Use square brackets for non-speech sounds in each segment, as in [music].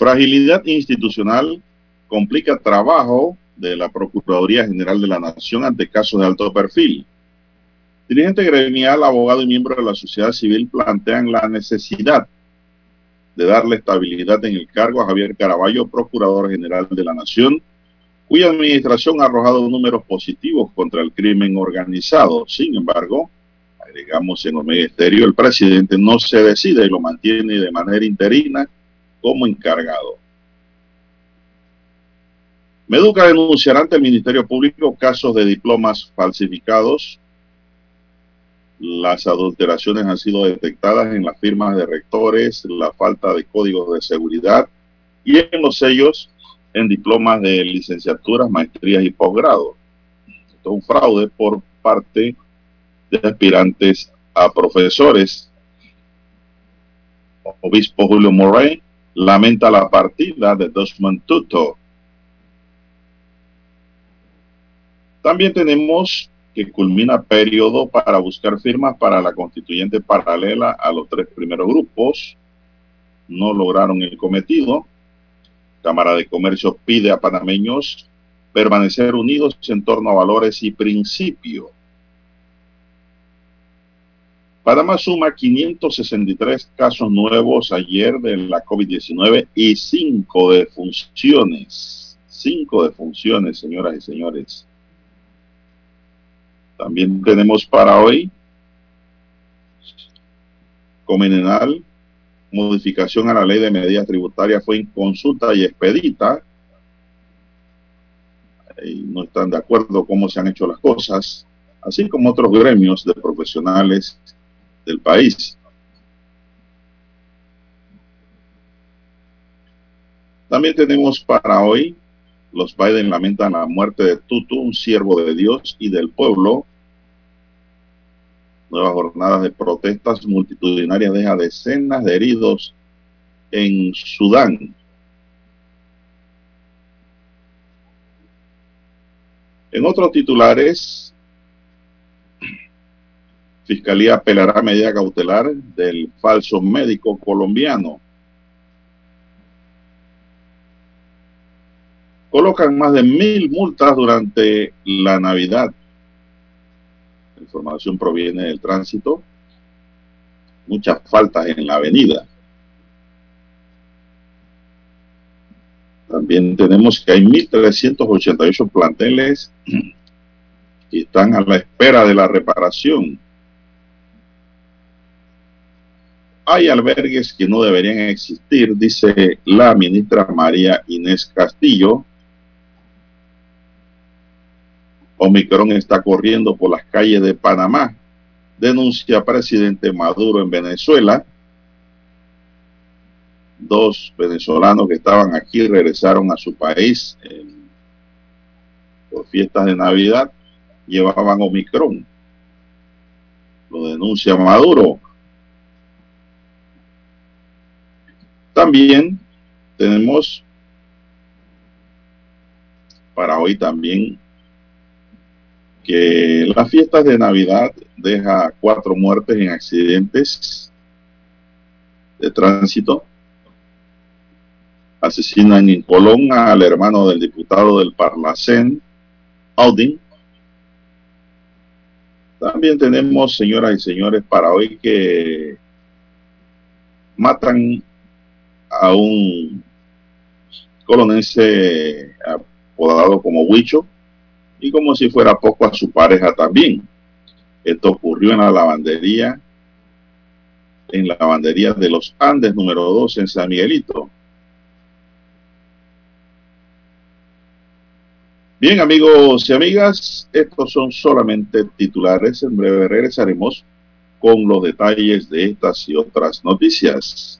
Fragilidad institucional complica trabajo de la Procuraduría General de la Nación ante casos de alto perfil. Dirigente gremial, abogado y miembro de la sociedad civil plantean la necesidad de darle estabilidad en el cargo a Javier Caraballo, Procurador General de la Nación, cuya administración ha arrojado números positivos contra el crimen organizado. Sin embargo, agregamos en Omega Estéreo, el presidente no se decide y lo mantiene de manera interina como encargado. Meduca denunciará ante el Ministerio Público casos de diplomas falsificados. Las adulteraciones han sido detectadas en las firmas de rectores, la falta de códigos de seguridad y en los sellos en diplomas de licenciaturas, maestrías y posgrado. Esto es un fraude por parte de aspirantes a profesores. Obispo Julio Morey lamenta la partida de Desmond Tuto. También tenemos que culmina periodo para buscar firmas para la constituyente paralela a los tres primeros grupos. No lograron el cometido. Cámara de Comercio pide a panameños permanecer unidos en torno a valores y principios. Panamá suma 563 casos nuevos ayer de la COVID-19 y 5 defunciones. 5 defunciones, señoras y señores. También tenemos para hoy Comenenal, modificación a la ley de medidas tributarias fue en consulta y expedita. No están de acuerdo cómo se han hecho las cosas, así como otros gremios de profesionales del país. También tenemos para hoy, los Biden lamentan la muerte de Tutu, un siervo de Dios y del pueblo. Nuevas jornadas de protestas multitudinarias deja decenas de heridos en Sudán. En otros titulares, Fiscalía apelará medida cautelar del falso médico colombiano. Colocan más de mil multas durante la Navidad. La información proviene del tránsito. Muchas faltas en la avenida. También tenemos que hay 1.388 planteles que están a la espera de la reparación. Hay albergues que no deberían existir, dice la ministra María Inés Castillo. Omicron está corriendo por las calles de Panamá, denuncia presidente Maduro en Venezuela. Dos venezolanos que estaban aquí regresaron a su país por fiestas de Navidad, llevaban Omicron. Lo denuncia Maduro. También tenemos para hoy también que las fiestas de Navidad deja cuatro muertes en accidentes de tránsito. Asesinan en Colón al hermano del diputado del Parlacén, Audin. También tenemos, señoras y señores, para hoy que matan a un colonense apodado como Huicho y como si fuera poco a su pareja también. Esto ocurrió en la lavandería en la lavandería de los Andes número 2 en San Miguelito. Bien, amigos y amigas, estos son solamente titulares. En breve regresaremos con los detalles de estas y otras noticias.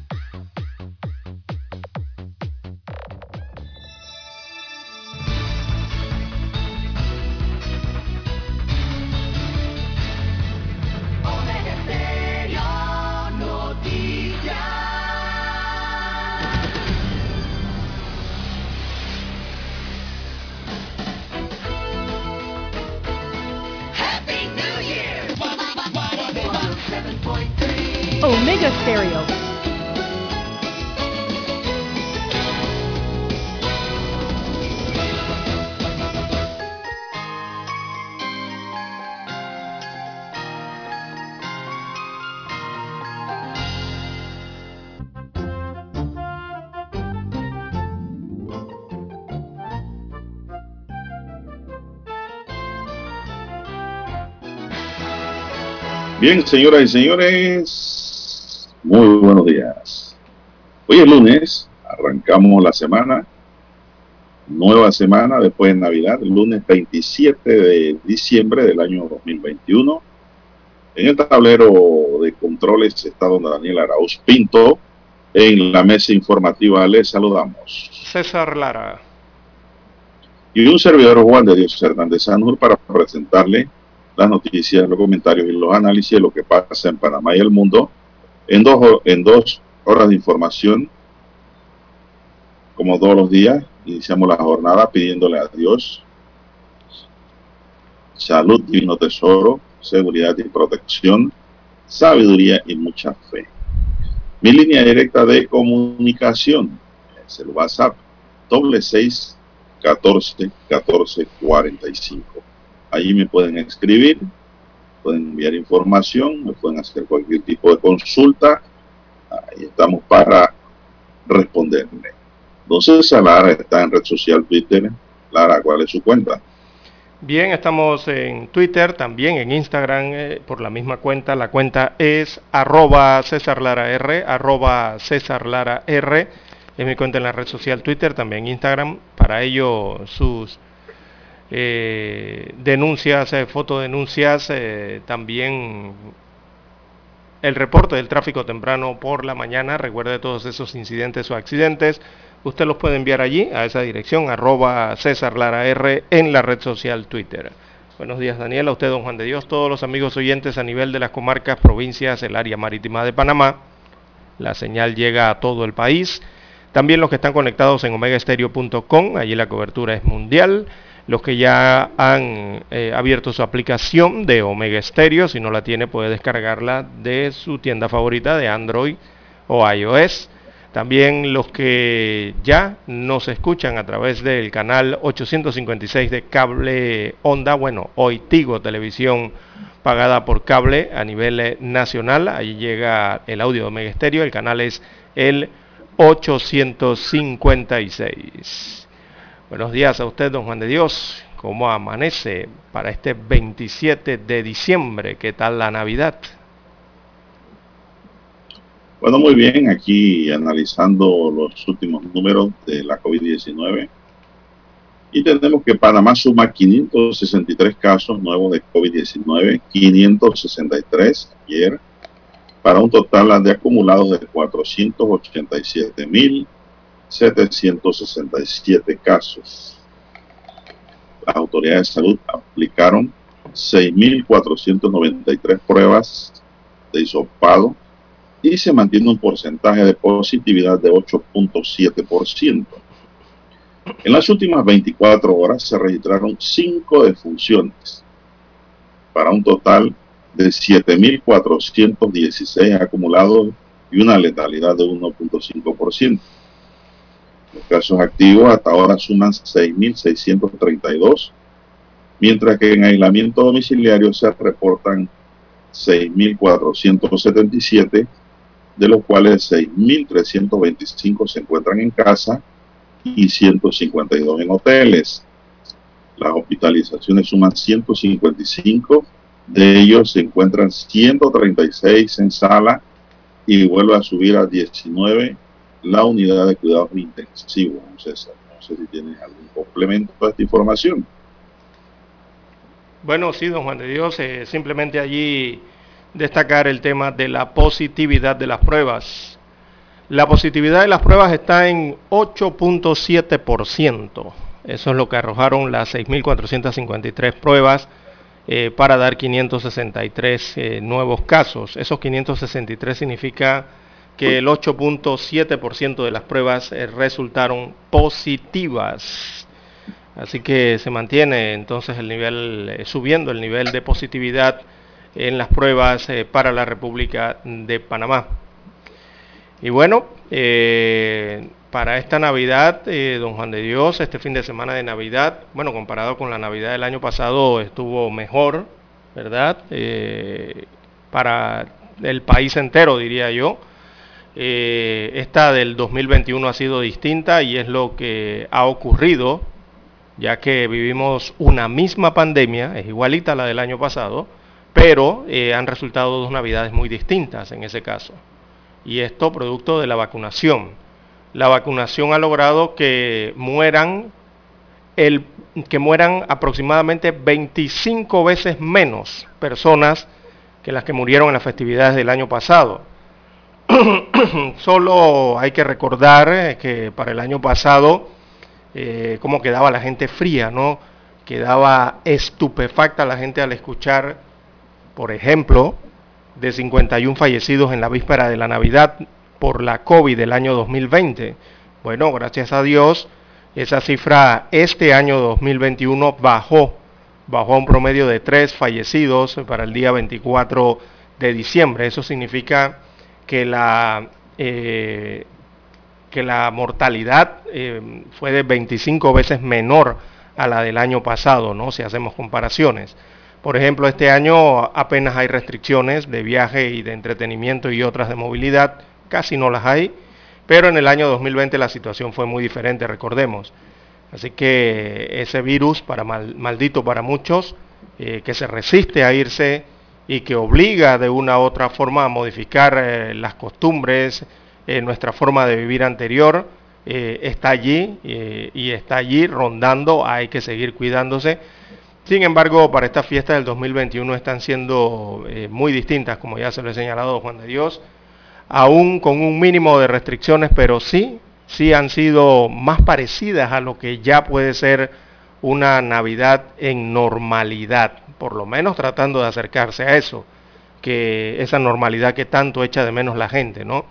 Omega Stereo. Bien, señoras y señores, muy buenos días. Hoy es lunes, arrancamos la semana, nueva semana después de Navidad, el lunes 27 de diciembre del año 2021. En el tablero de controles está don Daniel Arauz Pinto. En la mesa informativa les saludamos. César Lara. Y un servidor Juan de Dios Hernández Sanjur para presentarle las noticias, los comentarios y los análisis de lo que pasa en Panamá y el mundo en dos, en dos horas de información, como todos los días. Iniciamos la jornada pidiéndole a Dios salud, divino tesoro, seguridad y protección, sabiduría y mucha fe. Mi línea directa de comunicación es el WhatsApp doble seis catorce catorce cuarenta y cinco. Allí me pueden escribir, pueden enviar información, me pueden hacer cualquier tipo de consulta. Ahí estamos para responderle. Entonces, Lara está en red social Twitter. Lara, ¿cuál es su cuenta? Bien, estamos en Twitter, también en Instagram eh, por la misma cuenta. La cuenta es arroba César Lara R, arroba César R. Es mi cuenta en la red social Twitter, también Instagram. Para ello, sus eh, denuncias, eh, fotodenuncias, eh, también el reporte del tráfico temprano por la mañana. Recuerde todos esos incidentes o accidentes. Usted los puede enviar allí, a esa dirección, arroba César Lara R en la red social Twitter. Buenos días, Daniel, a usted, don Juan de Dios, todos los amigos oyentes a nivel de las comarcas, provincias, el área marítima de Panamá. La señal llega a todo el país. También los que están conectados en omegaestereo.com, allí la cobertura es mundial. Los que ya han eh, abierto su aplicación de Omega Stereo, si no la tiene puede descargarla de su tienda favorita de Android o iOS. También los que ya nos escuchan a través del canal 856 de cable onda, bueno, hoy Tigo Televisión pagada por cable a nivel eh, nacional. Ahí llega el audio de Omega Stereo, el canal es el 856. Buenos días a usted, don Juan de Dios. ¿Cómo amanece para este 27 de diciembre? ¿Qué tal la Navidad? Bueno, muy bien, aquí analizando los últimos números de la COVID-19. Y tenemos que Panamá suma 563 casos nuevos de COVID-19, 563 ayer, para un total de acumulados de 487.767 casos. Las autoridades de salud aplicaron 6.493 pruebas de hisopado y se mantiene un porcentaje de positividad de 8.7%. En las últimas 24 horas se registraron 5 defunciones para un total de 7.416 acumulados y una letalidad de 1.5%. Los casos activos hasta ahora suman 6.632, mientras que en aislamiento domiciliario se reportan 6.477, de los cuales 6.325 se encuentran en casa y 152 en hoteles. Las hospitalizaciones suman 155, de ellos se encuentran 136 en sala y vuelve a subir a 19 la unidad de cuidados intensivos. César, no sé si tienes algún complemento a esta información. Bueno, sí, don Juan de Dios, eh, simplemente allí destacar el tema de la positividad de las pruebas. La positividad de las pruebas está en 8.7%. Eso es lo que arrojaron las 6.453 pruebas eh, para dar 563 eh, nuevos casos. Esos 563 significa que el 8.7% de las pruebas eh, resultaron positivas. Así que se mantiene entonces el nivel, eh, subiendo el nivel de positividad en las pruebas eh, para la República de Panamá. Y bueno, para esta Navidad, don Juan de Dios, este fin de semana de Navidad, bueno, comparado con la Navidad del año pasado, estuvo mejor, ¿verdad? Para el país entero, diría yo. Eh, esta del 2021 ha sido distinta y es lo que ha ocurrido, ya que vivimos una misma pandemia, es igualita a la del año pasado, pero eh, han resultado dos navidades muy distintas en ese caso. Y esto producto de la vacunación. La vacunación ha logrado que mueran, el, que mueran aproximadamente 25 veces menos personas que las que murieron en las festividades del año pasado. [coughs] Solo hay que recordar eh, que para el año pasado, eh, cómo quedaba la gente fría, ¿no? Quedaba estupefacta la gente al escuchar, por ejemplo, de 51 fallecidos en la víspera de la Navidad por la COVID del año 2020. Bueno, gracias a Dios, esa cifra este año 2021 bajó, bajó a un promedio de 3 fallecidos para el día 24 de diciembre. Eso significa que la, eh, que la mortalidad eh, fue de 25 veces menor a la del año pasado, ¿no? Si hacemos comparaciones. Por ejemplo, este año apenas hay restricciones de viaje y de entretenimiento y otras de movilidad, casi no las hay, pero en el año 2020 la situación fue muy diferente, recordemos. Así que ese virus, para mal, maldito para muchos, eh, que se resiste a irse y que obliga de una u otra forma a modificar eh, las costumbres, eh, nuestra forma de vivir anterior, eh, está allí y está allí rondando, hay que seguir cuidándose. Sin embargo, para esta fiesta del 2021 están siendo muy distintas, como ya se lo he señalado Juan de Dios, aún con un mínimo de restricciones, pero sí, sí han sido más parecidas a lo que ya puede ser una Navidad en normalidad, por lo menos tratando de acercarse a eso, que esa normalidad que tanto echa de menos la gente, ¿no?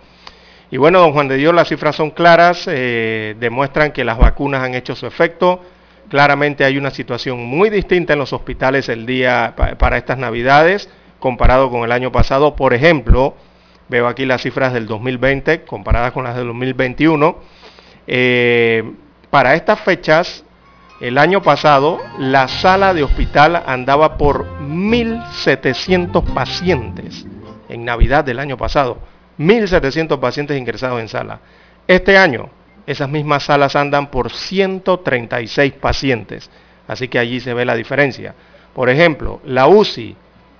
Y bueno, don Juan de Dios, las cifras son claras, eh, demuestran que las vacunas han hecho su efecto. Claramente hay una situación muy distinta en los hospitales el día pa para estas Navidades comparado con el año pasado. Por ejemplo, veo aquí las cifras del 2020 comparadas con las del 2021. Eh, para estas fechas, el año pasado, la sala de hospital andaba por 1.700 pacientes en Navidad del año pasado. 1.700 pacientes ingresados en sala. Este año, esas mismas salas andan por 136 pacientes. Así que allí se ve la diferencia. Por ejemplo, la UCI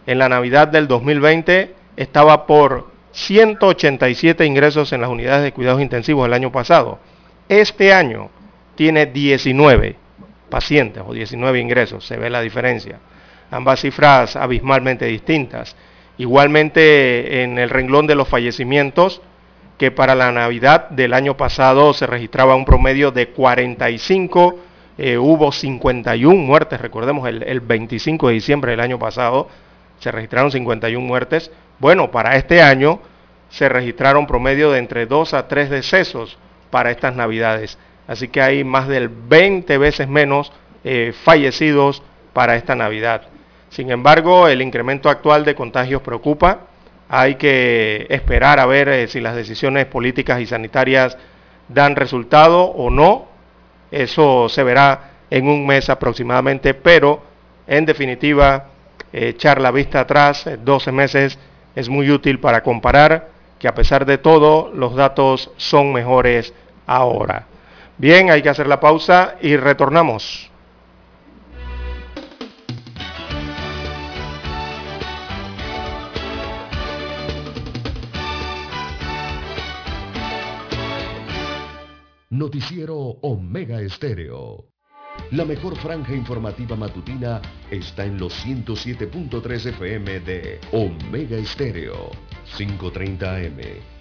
en la Navidad del 2020 estaba por 187 ingresos en las unidades de cuidados intensivos el año pasado. Este año tiene 19 pacientes o 19 ingresos, se ve la diferencia. Ambas cifras abismalmente distintas. Igualmente en el renglón de los fallecimientos, que para la Navidad del año pasado se registraba un promedio de 45, eh, hubo 51 muertes, recordemos el, el 25 de diciembre del año pasado se registraron 51 muertes. Bueno, para este año se registraron promedio de entre 2 a 3 decesos para estas Navidades. Así que hay más del 20 veces menos eh, fallecidos para esta Navidad. Sin embargo, el incremento actual de contagios preocupa. Hay que esperar a ver eh, si las decisiones políticas y sanitarias dan resultado o no. Eso se verá en un mes aproximadamente, pero en definitiva, echar la vista atrás, 12 meses, es muy útil para comparar que a pesar de todo los datos son mejores ahora. Bien, hay que hacer la pausa y retornamos. Noticiero Omega Estéreo. La mejor franja informativa matutina está en los 107.3 FM de Omega Estéreo. 5.30 AM.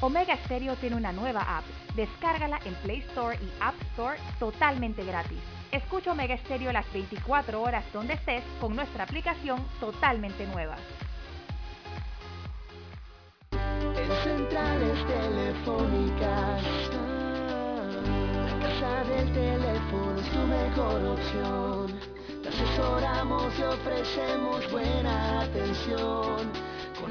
Omega Stereo tiene una nueva app. Descárgala en Play Store y App Store totalmente gratis. Escucha Omega Stereo las 24 horas donde estés con nuestra aplicación totalmente nueva. En centrales telefónicas, la casa del teléfono es tu mejor opción. Te asesoramos y ofrecemos buena atención.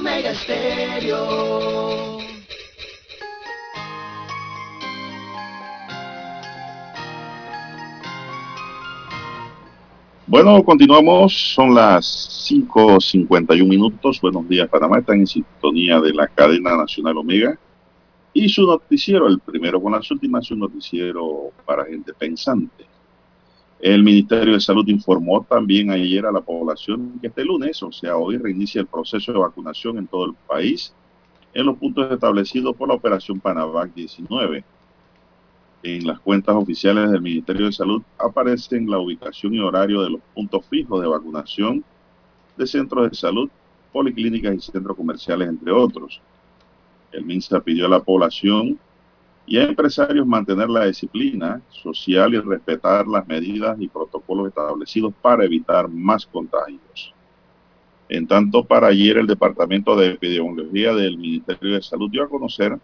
Omega Stereo. Bueno, continuamos, son las 5.51 minutos. Buenos días, Panamá. Están en sintonía de la cadena nacional Omega y su noticiero, el primero con las últimas, un noticiero para gente pensante. El Ministerio de Salud informó también ayer a la población que este lunes, o sea, hoy, reinicia el proceso de vacunación en todo el país en los puntos establecidos por la operación Panavac 19. En las cuentas oficiales del Ministerio de Salud aparecen la ubicación y horario de los puntos fijos de vacunación de centros de salud, policlínicas y centros comerciales, entre otros. El MINSA pidió a la población y a empresarios mantener la disciplina social y respetar las medidas y protocolos establecidos para evitar más contagios. En tanto, para ayer el Departamento de Epidemiología del Ministerio de Salud dio a conocer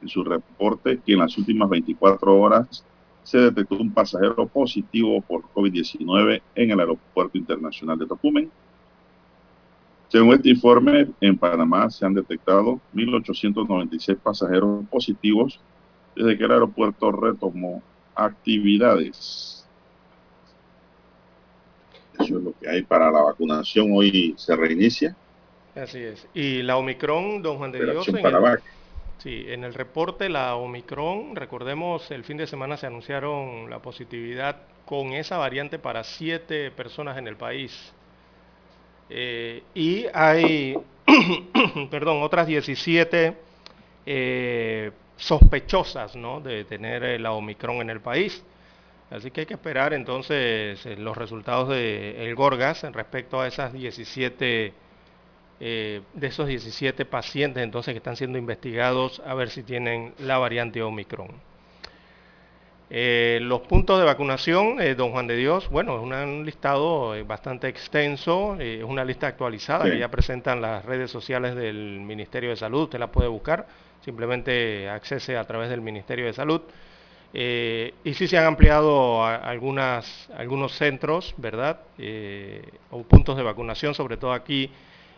en su reporte que en las últimas 24 horas se detectó un pasajero positivo por COVID-19 en el Aeropuerto Internacional de Tocumen. Según este informe, en Panamá se han detectado 1.896 pasajeros positivos desde que el aeropuerto retomó actividades. Eso es lo que hay para la vacunación. Hoy se reinicia. Así es. Y la Omicron, don Juan de Dios, en el, sí, en el reporte la Omicron, recordemos, el fin de semana se anunciaron la positividad con esa variante para siete personas en el país. Eh, y hay, [coughs] perdón, otras 17 eh, sospechosas ¿no? de tener eh, la Omicron en el país. Así que hay que esperar entonces eh, los resultados del el Gorgas en respecto a esas 17, eh, de esos 17 pacientes entonces que están siendo investigados a ver si tienen la variante Omicron. Eh, los puntos de vacunación, eh, don Juan de Dios, bueno, es un listado bastante extenso, es una lista actualizada que ya presentan las redes sociales del Ministerio de Salud, usted la puede buscar, simplemente accese a través del Ministerio de Salud. y sí se han ampliado algunas, algunos centros, ¿verdad? o puntos de vacunación, sobre todo aquí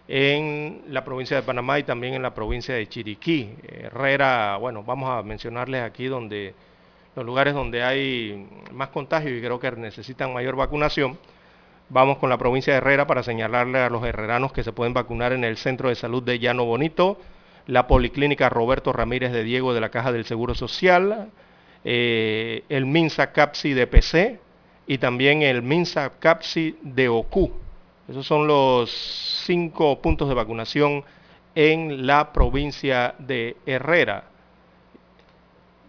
en la provincia de Panamá y también en la provincia de Chiriquí. Herrera, bueno, vamos a mencionarles aquí donde los lugares donde hay más contagio y creo que necesitan mayor vacunación. Vamos con la provincia de Herrera para señalarle a los herreranos que se pueden vacunar en el Centro de Salud de Llano Bonito, la Policlínica Roberto Ramírez de Diego de la Caja del Seguro Social, eh, el Minsa Capsi de PC y también el Minsa Capsi de OCU. Esos son los cinco puntos de vacunación en la provincia de Herrera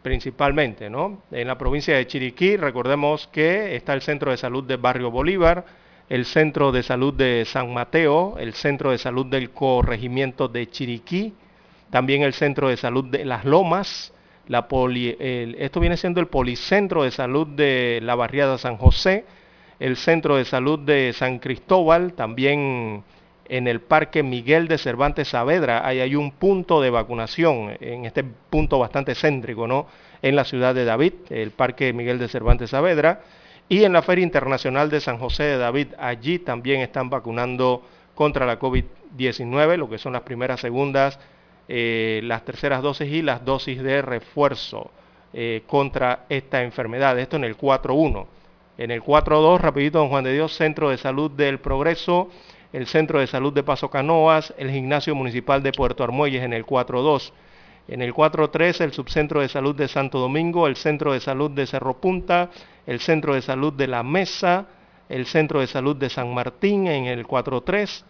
principalmente, ¿no? En la provincia de Chiriquí, recordemos que está el Centro de Salud de Barrio Bolívar, el Centro de Salud de San Mateo, el Centro de Salud del Corregimiento de Chiriquí, también el Centro de Salud de Las Lomas, esto viene siendo el Policentro de Salud de la Barriada San José, el Centro de Salud de San Cristóbal, también en el Parque Miguel de Cervantes Saavedra. Hay un punto de vacunación, en este punto bastante céntrico, ¿no? En la ciudad de David, el Parque Miguel de Cervantes Saavedra. Y en la Feria Internacional de San José de David, allí también están vacunando contra la COVID-19, lo que son las primeras, segundas, eh, las terceras dosis y las dosis de refuerzo eh, contra esta enfermedad. Esto en el 4.1. En el 4.2, rapidito, don Juan de Dios, Centro de Salud del Progreso el Centro de Salud de Paso Canoas, el Gimnasio Municipal de Puerto Armuelles en el 4.2. En el 4.3 el Subcentro de Salud de Santo Domingo, el Centro de Salud de Cerro Punta, el Centro de Salud de La Mesa, el Centro de Salud de San Martín en el 4.3,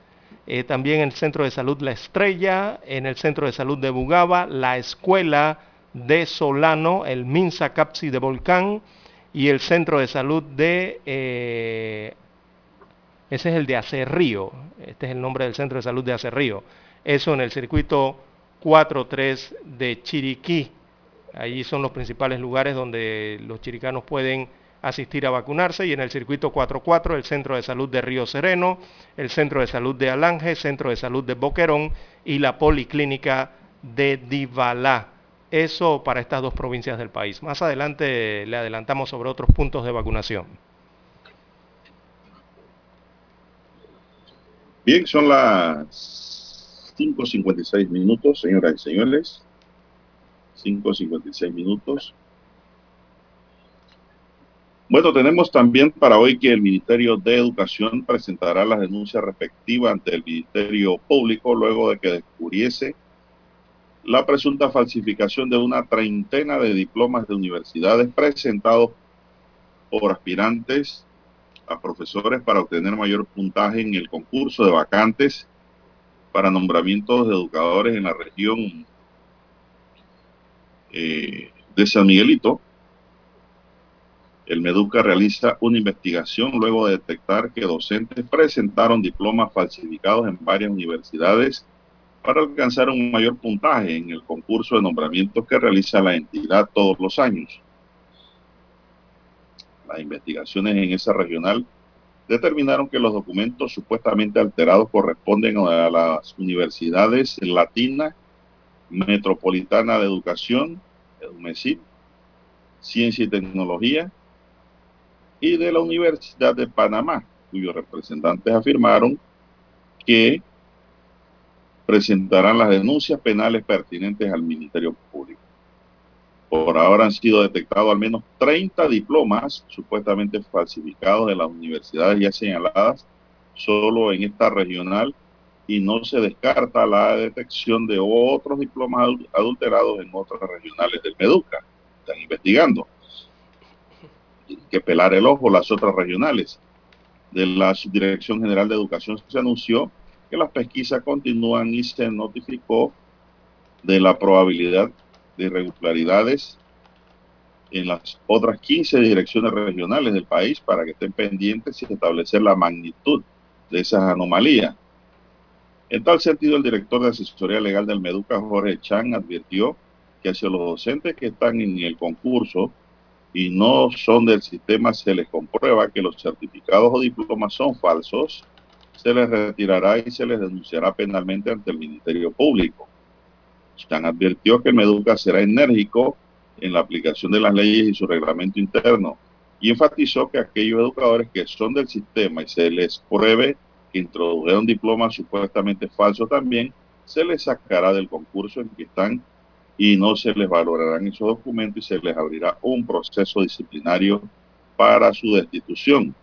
eh, también el Centro de Salud La Estrella, en el Centro de Salud de Bugaba, la Escuela de Solano, el Minsa Capsi de Volcán y el Centro de Salud de eh, ese es el de Acerrío. Este es el nombre del centro de salud de Acerrío. Eso en el circuito 4-3 de Chiriquí. Allí son los principales lugares donde los chiricanos pueden asistir a vacunarse y en el circuito 4-4 el Centro de Salud de Río Sereno, el Centro de Salud de Alange, Centro de Salud de Boquerón y la Policlínica de Divalá. Eso para estas dos provincias del país. Más adelante le adelantamos sobre otros puntos de vacunación. Bien, son las 5.56 minutos, señoras y señores. 5.56 minutos. Bueno, tenemos también para hoy que el Ministerio de Educación presentará las denuncias respectivas ante el Ministerio Público luego de que descubriese la presunta falsificación de una treintena de diplomas de universidades presentados por aspirantes a profesores para obtener mayor puntaje en el concurso de vacantes para nombramientos de educadores en la región eh, de San Miguelito. El Meduca realiza una investigación luego de detectar que docentes presentaron diplomas falsificados en varias universidades para alcanzar un mayor puntaje en el concurso de nombramientos que realiza la entidad todos los años. Las investigaciones en esa regional determinaron que los documentos supuestamente alterados corresponden a las universidades Latina, Metropolitana de Educación, EDUMESID, Ciencia y Tecnología, y de la Universidad de Panamá, cuyos representantes afirmaron que presentarán las denuncias penales pertinentes al Ministerio Público. Por ahora han sido detectados al menos 30 diplomas supuestamente falsificados de las universidades ya señaladas solo en esta regional y no se descarta la detección de otros diplomas adulterados en otras regionales del Meduca. Están investigando. Que pelar el ojo las otras regionales. De la Subdirección General de Educación se anunció que las pesquisas continúan y se notificó de la probabilidad de irregularidades en las otras 15 direcciones regionales del país para que estén pendientes y establecer la magnitud de esas anomalías. En tal sentido, el director de asesoría legal del Meduca, Jorge Chan, advirtió que hacia los docentes que están en el concurso y no son del sistema, se les comprueba que los certificados o diplomas son falsos, se les retirará y se les denunciará penalmente ante el Ministerio Público. Chan advirtió que Meduca será enérgico en la aplicación de las leyes y su reglamento interno y enfatizó que aquellos educadores que son del sistema y se les pruebe que introdujeron diplomas supuestamente falsos también, se les sacará del concurso en que están y no se les valorarán esos documentos y se les abrirá un proceso disciplinario para su destitución.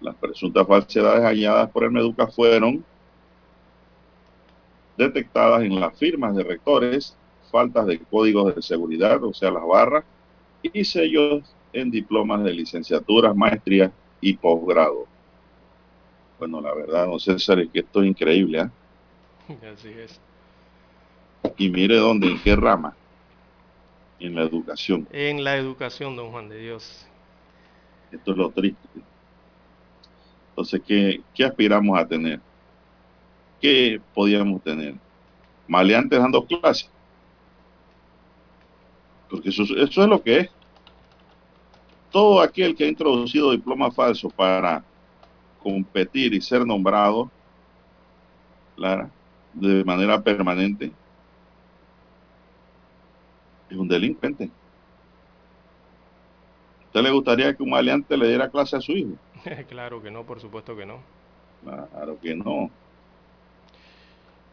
Las presuntas falsedades halladas por el Meduca fueron detectadas en las firmas de rectores, faltas de códigos de seguridad, o sea, las barras, y sellos en diplomas de licenciatura, maestría y posgrado. Bueno, la verdad, don César, es que esto es increíble. ¿eh? [laughs] Así es. Y mire dónde, en qué rama. En la educación. En la educación, don Juan de Dios. Esto es lo triste. Entonces, ¿qué, qué aspiramos a tener? ¿Qué podíamos tener? Maleantes dando clases. Porque eso, eso es lo que es todo aquel que ha introducido diploma falso para competir y ser nombrado Lara, de manera permanente es un delincuente. ¿Usted le gustaría que un maleante le diera clase a su hijo? [laughs] claro que no, por supuesto que no. Claro que no.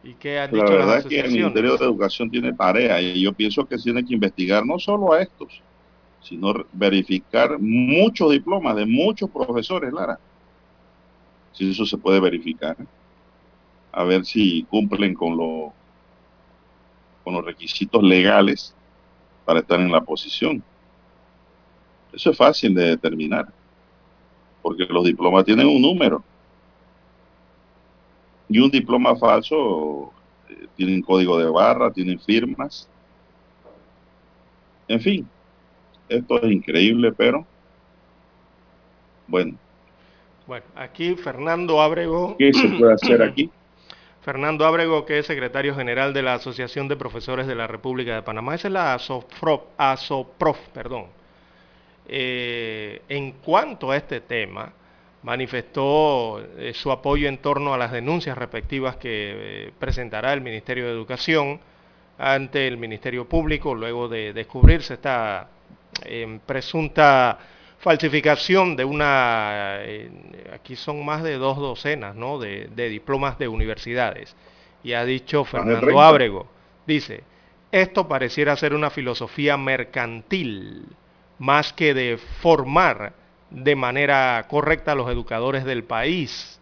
¿Y qué ha dicho La verdad es que el Ministerio de Educación tiene tarea y yo pienso que tiene que investigar no solo a estos, sino verificar muchos diplomas de muchos profesores, Lara. Si eso se puede verificar. A ver si cumplen con, lo, con los requisitos legales para estar en la posición. Eso es fácil de determinar, porque los diplomas tienen un número. Y un diploma falso eh, tiene código de barra, tienen firmas. En fin, esto es increíble, pero bueno. Bueno, aquí Fernando Ábrego. ¿Qué se puede hacer aquí? [clears throat] Fernando Ábrego, que es secretario general de la Asociación de Profesores de la República de Panamá. Esa es la ASOPROF, ASOPROF perdón. Eh, en cuanto a este tema, manifestó eh, su apoyo en torno a las denuncias respectivas que eh, presentará el Ministerio de Educación ante el Ministerio Público luego de descubrirse esta en presunta falsificación de una, eh, aquí son más de dos docenas ¿no? de, diplomas de universidades. Y ha dicho Fernando Ábrego, dice, esto pareciera ser una filosofía mercantil, más que de formar de manera correcta a los educadores del país.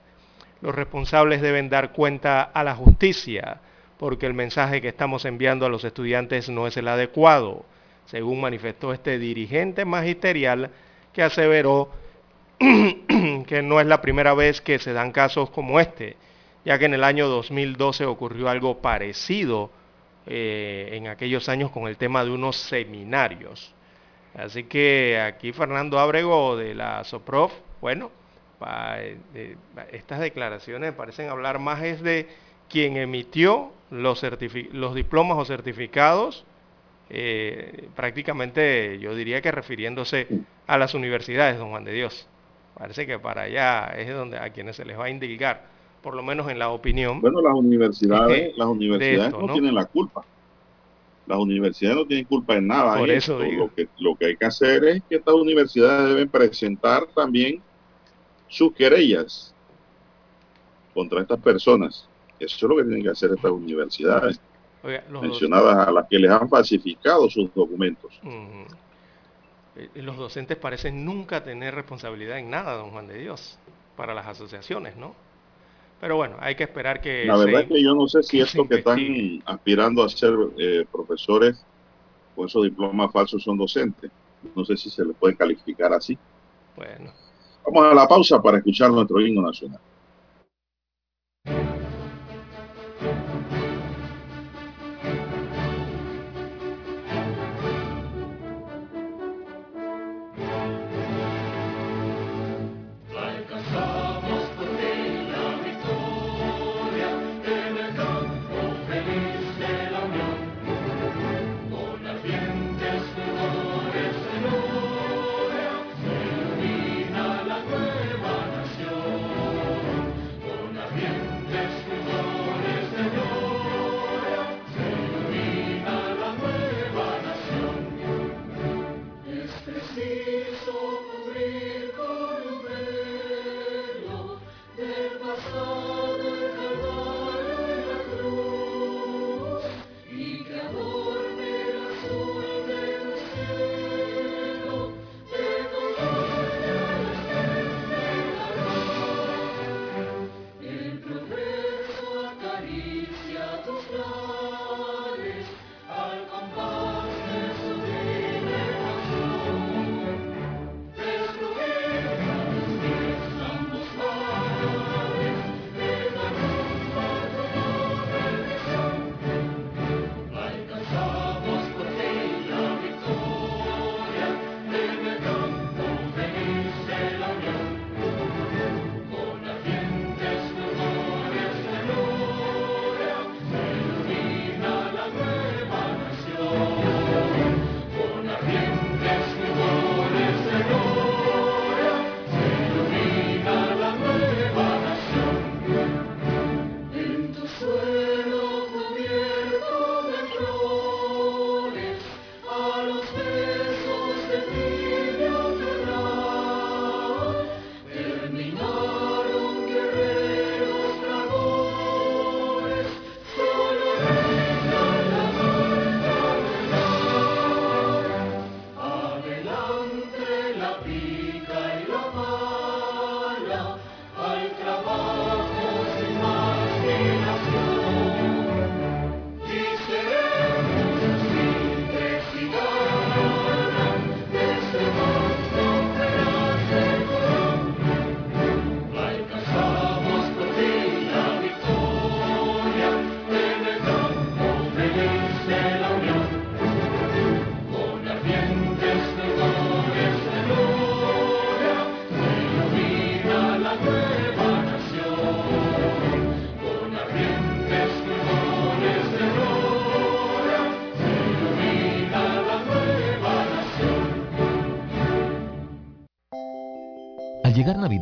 Los responsables deben dar cuenta a la justicia, porque el mensaje que estamos enviando a los estudiantes no es el adecuado según manifestó este dirigente magisterial que aseveró [clears throat] que no es la primera vez que se dan casos como este, ya que en el año 2012 ocurrió algo parecido eh, en aquellos años con el tema de unos seminarios. Así que aquí Fernando Abrego de la SOPROF, bueno, eh, estas declaraciones parecen hablar más es de quien emitió los, los diplomas o certificados eh, prácticamente yo diría que refiriéndose a las universidades, don Juan de Dios. Parece que para allá es donde a quienes se les va a indicar, por lo menos en la opinión. Bueno, las universidades, las universidades no, tienen la culpa. Las universidades no tienen culpa en nada. Por eso Lo, que, lo que hay que hacer es que estas universidades deben presentar también sus querellas contra estas personas. Eso es lo que tienen que hacer estas universidades mencionadas a las que les han falsificado sus documentos. Eh, los docentes parecen nunca tener responsabilidad en nada, don Juan de Dios, para las asociaciones, ¿no? Pero bueno, hay que esperar que... La verdad es que yo no sé si esto que están aspirando a ser eh, profesores con esos diplomas falsos son docentes. No sé si se les puede calificar así. Bueno. Vamos a la pausa para escuchar nuestro himno nacional.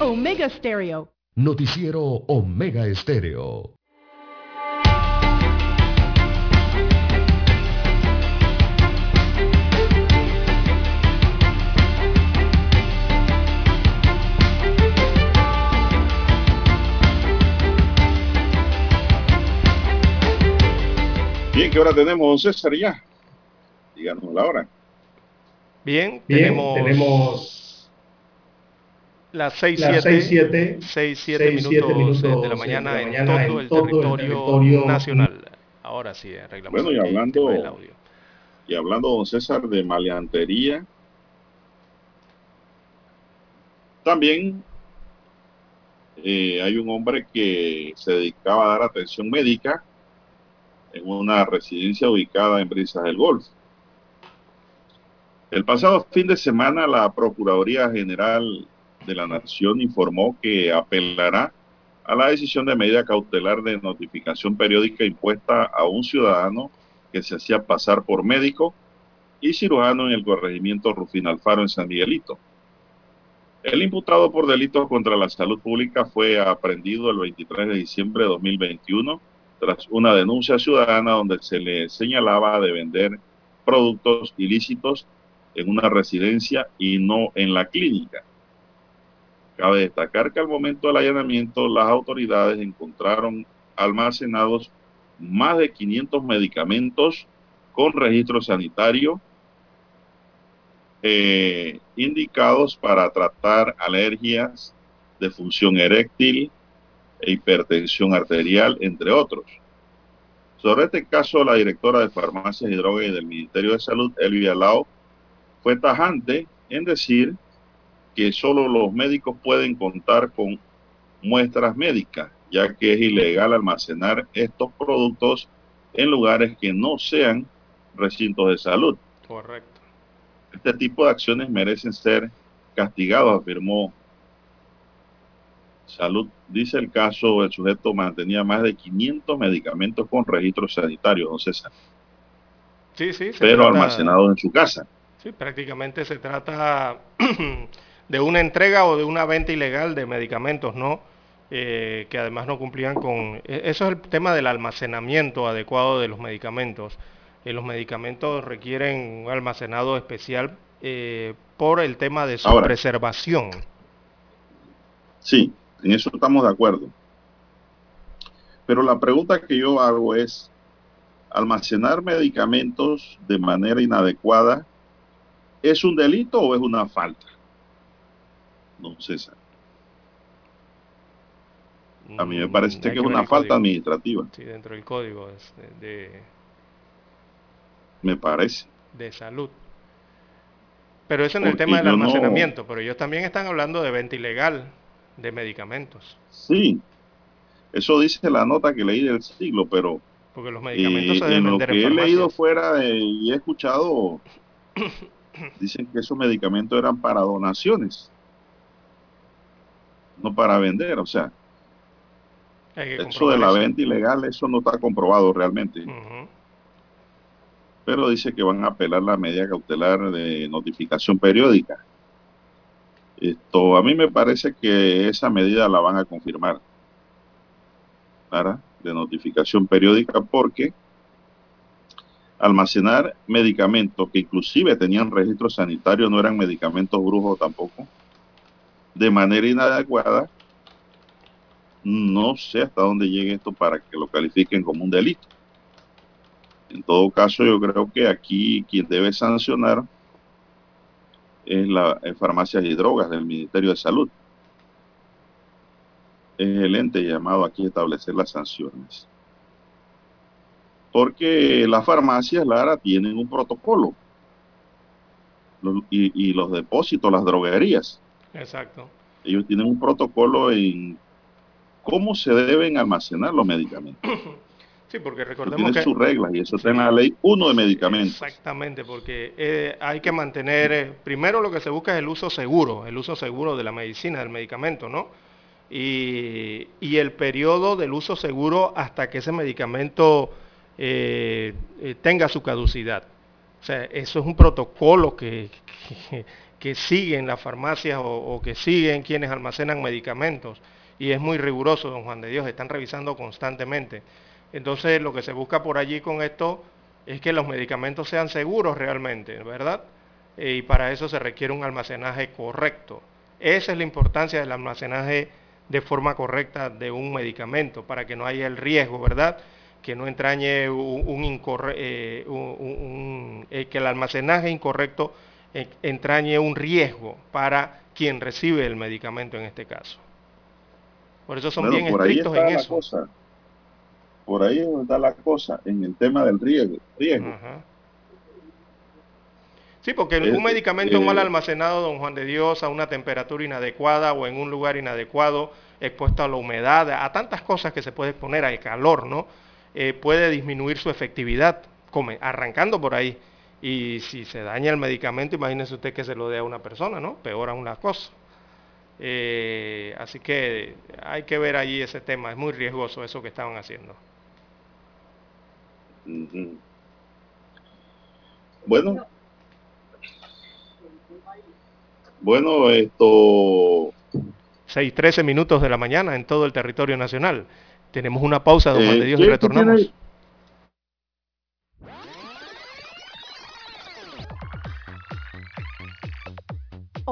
Omega Stereo. Noticiero Omega Estéreo. Bien, ¿qué hora tenemos, César, ya? Díganos la hora. Bien, Bien, tenemos, tenemos las 6, las 7, 6, 7, 6, 7 6, siete minutos, minutos de la mañana, de la en, todo, en el todo el territorio territorio nacional. Ahora sí, arreglamos Bueno, y el hablando- del audio. Y hablando, don César, de maleantería, también eh, hay un hombre que se dedicaba a dar atención médica en una residencia ubicada en Brisas del Golf. El pasado fin de semana, la Procuraduría General de la Nación informó que apelará a la decisión de medida cautelar de notificación periódica impuesta a un ciudadano que se hacía pasar por médico y cirujano en el corregimiento Rufín Alfaro en San Miguelito. El imputado por delitos contra la salud pública fue aprehendido el 23 de diciembre de 2021 tras una denuncia ciudadana donde se le señalaba de vender productos ilícitos en una residencia y no en la clínica. Cabe destacar que al momento del allanamiento las autoridades encontraron almacenados más de 500 medicamentos con registro sanitario eh, indicados para tratar alergias de función eréctil e hipertensión arterial, entre otros. Sobre este caso, la directora de Farmacias y Drogas y del Ministerio de Salud, Elvia Lao, fue tajante en decir que solo los médicos pueden contar con muestras médicas, ya que es ilegal almacenar estos productos en lugares que no sean recintos de salud. Correcto. Este tipo de acciones merecen ser castigados, afirmó Salud. Dice el caso, el sujeto mantenía más de 500 medicamentos con registro sanitario, don César, Sí, sí. pero trata- almacenados en su casa. Sí, prácticamente se trata [clears throat] de una entrega o de una venta ilegal de medicamentos, ¿no? Eh, que además no cumplían con... e- Eso es el tema del almacenamiento adecuado de los medicamentos. Eh, los medicamentos requieren un almacenado especial eh, por el tema de su Ahora. preservación. Sí, en eso estamos de acuerdo. Pero la pregunta que yo hago es, ¿almacenar medicamentos de manera inadecuada es un delito o es una falta? No, César. A mí me Mm, parece hay que es una falta código. administrativa, Sí, dentro del código es de- de, me parece. de salud. Pero eso en el Porque tema del no- almacenamiento, pero ellos también están hablando de venta ilegal de medicamentos, Sí, eso dice la nota que leí del siglo, pero porque los medicamentos eh, se deben en lo vender que he leído fuera de- y he escuchado, [coughs] dicen que esos medicamentos eran para donaciones, no para vender. O sea, eso de la eso. venta ilegal, eso no está comprobado realmente. Pero dice que van a apelar la medida cautelar de notificación periódica. Esto, a mí me parece que esa medida la van a confirmar. Clara, de notificación periódica, porque almacenar medicamentos que inclusive tenían registro sanitario, no eran medicamentos brujos tampoco, de manera inadecuada, no sé hasta dónde llegue esto para que lo califiquen como un delito. En todo caso, yo creo que aquí quien debe sancionar es la en farmacias y drogas del Ministerio de Salud. Es el ente llamado aquí a establecer las sanciones. Porque las farmacias, Lara, tienen un protocolo. y, los depósitos, las droguerías. Exacto. Ellos tienen un protocolo en cómo se deben almacenar los medicamentos. [coughs] Sí, porque recordemos tiene sus reglas y eso está en la ley 1 de medicamentos. Exactamente, porque eh, hay que mantener, eh, primero lo que se busca es el uso seguro, el uso seguro de la medicina, del medicamento, ¿no? Y, el periodo del uso seguro hasta que ese medicamento eh, tenga su caducidad. O sea, eso es un protocolo que, que, siguen las farmacias o, o que siguen quienes almacenan medicamentos. Y es muy riguroso, don Juan de Dios, están revisando constantemente. Entonces lo que se busca por allí con esto es que los medicamentos sean seguros realmente, ¿verdad? Eh, y para eso se requiere un almacenaje correcto. Esa es la importancia del almacenaje de forma correcta de un medicamento, para que no haya el riesgo, ¿verdad? Que no entrañe un, eh, eh, que el almacenaje incorrecto entrañe un riesgo para quien recibe el medicamento en este caso. Por eso son bien estrictos en eso. Por ahí es donde está la cosa, en el tema del riesgo. Sí, porque un medicamento mal almacenado, don Juan de Dios, a una temperatura inadecuada o en un lugar inadecuado, expuesto a la humedad, a tantas cosas que se puede poner al calor, ¿no? Eh, puede disminuir su efectividad, come, arrancando por ahí. Y si se daña el medicamento, imagínese usted que se lo dé a una persona, ¿no? Peor aún las cosas. Eh, así que hay que ver allí ese tema, es muy riesgoso eso que estaban haciendo. Bueno. Bueno, esto... 6, 13 minutos de la mañana en todo el territorio nacional. Tenemos una pausa, don Juan de Dios, y retornamos.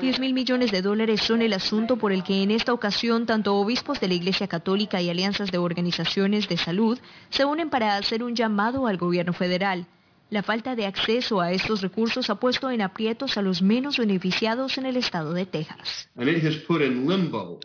10 mil millones de dólares son el asunto por el que en esta ocasión tanto obispos de la Iglesia Católica y alianzas de organizaciones de salud se unen para hacer un llamado al gobierno federal. La falta de acceso a estos recursos ha puesto en aprietos a los menos beneficiados en el estado de Texas.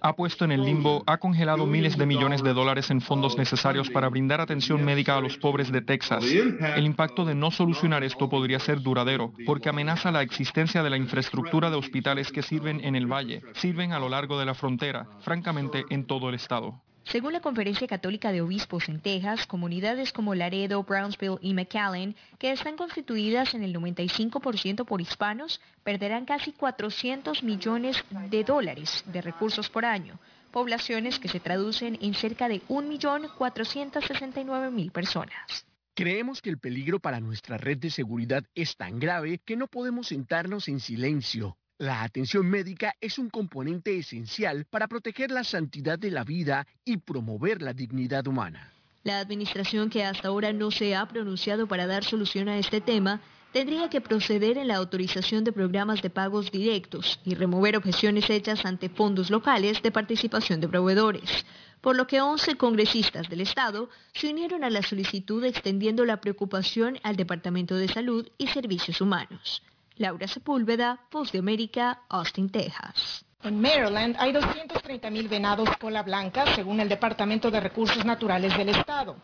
Ha puesto en el limbo, ha congelado miles de millones de dólares en fondos necesarios para brindar atención médica a los pobres de Texas. El impacto de no solucionar esto podría ser duradero, porque amenaza la existencia de la infraestructura de hospitales que sirven en el valle, sirven a lo largo de la frontera, francamente en todo el estado. Según la Conferencia Católica de Obispos en Texas, comunidades como Laredo, Brownsville y McAllen, que están constituidas en el 95% por hispanos, perderán casi 400 millones de dólares de recursos por año, poblaciones que se traducen en cerca de 1.469.000 personas. Creemos que el peligro para nuestra red de seguridad es tan grave que no podemos sentarnos en silencio. La atención médica es un componente esencial para proteger la santidad de la vida y promover la dignidad humana. La administración que hasta ahora no se ha pronunciado para dar solución a este tema tendría que proceder en la autorización de programas de pagos directos y remover objeciones hechas ante fondos locales de participación de proveedores, por lo que 11 congresistas del Estado se unieron a la solicitud extendiendo la preocupación al Departamento de Salud y Servicios Humanos. Laura Sepúlveda, Voz de América, Austin, Texas. En Maryland hay 230.000 venados cola blanca, según el Departamento de Recursos Naturales del Estado.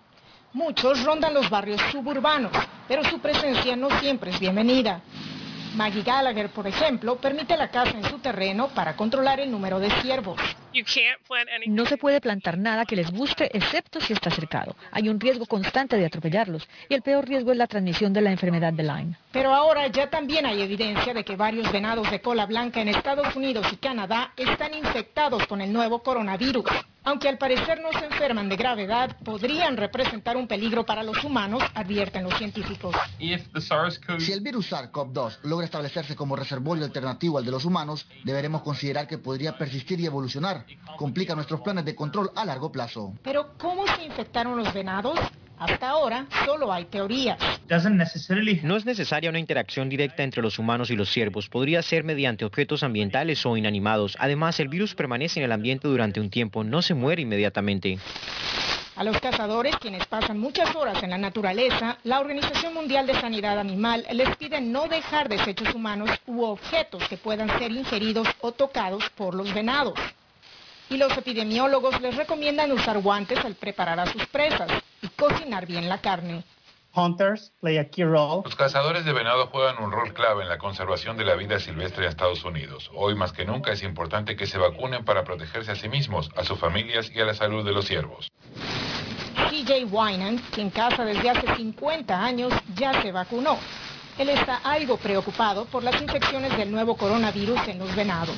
Muchos rondan los barrios suburbanos, pero su presencia no siempre es bienvenida. Maggie Gallagher, por ejemplo, permite la caza en su terreno para controlar el número de ciervos. No se puede plantar nada que les guste excepto si está cercado. Hay un riesgo constante de atropellarlos y el peor riesgo es la transmisión de la enfermedad de Lyme. Pero ahora ya también hay evidencia de que varios venados de cola blanca en Estados Unidos y Canadá están infectados con el nuevo coronavirus. Aunque al parecer no se enferman de gravedad, podrían representar un peligro para los humanos, advierten los científicos. Si el virus SARS-CoV-2 logra establecerse como reservorio alternativo al de los humanos, deberemos considerar que podría persistir y evolucionar. Complica nuestros planes de control a largo plazo. Pero, ¿cómo se infectaron los venados? Hasta ahora solo hay teorías. No es necesaria una interacción directa entre los humanos y los ciervos. Podría ser mediante objetos ambientales o inanimados. Además, el virus permanece en el ambiente durante un tiempo, no se muere inmediatamente. A los cazadores, quienes pasan muchas horas en la naturaleza, la Organización Mundial de Sanidad Animal les pide no dejar desechos humanos u objetos que puedan ser ingeridos o tocados por los venados. Y los epidemiólogos les recomiendan usar guantes al preparar a sus presas y cocinar bien la carne. Los cazadores de venado juegan un rol clave en la conservación de la vida silvestre en Estados Unidos. Hoy más que nunca es importante que se vacunen para protegerse a sí mismos, a sus familias y a la salud de los ciervos. TJ Winan, quien caza desde hace 50 años, ya se vacunó. Él está algo preocupado por las infecciones del nuevo coronavirus en los venados.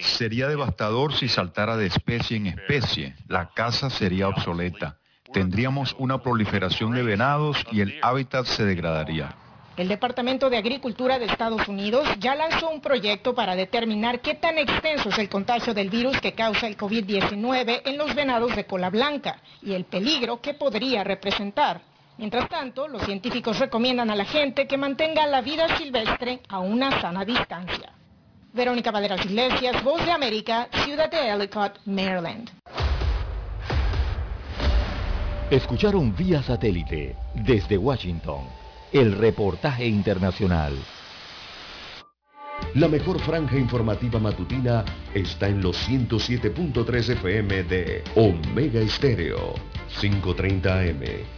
Sería devastador si saltara de especie en especie. La caza sería obsoleta. Tendríamos una proliferación de venados y el hábitat se degradaría. El Departamento de Agricultura de Estados Unidos ya lanzó un proyecto para determinar qué tan extenso es el contagio del virus que causa el COVID-19 en los venados de cola blanca y el peligro que podría representar. Mientras tanto, los científicos recomiendan a la gente que mantenga la vida silvestre a una sana distancia. Verónica Valderas Iglesias, Voz de América, Ciudad de Ellicott, Maryland. Escucharon vía satélite desde Washington el reportaje internacional. La mejor franja informativa matutina está en los 107.3 FM de Omega Estéreo, 530 AM.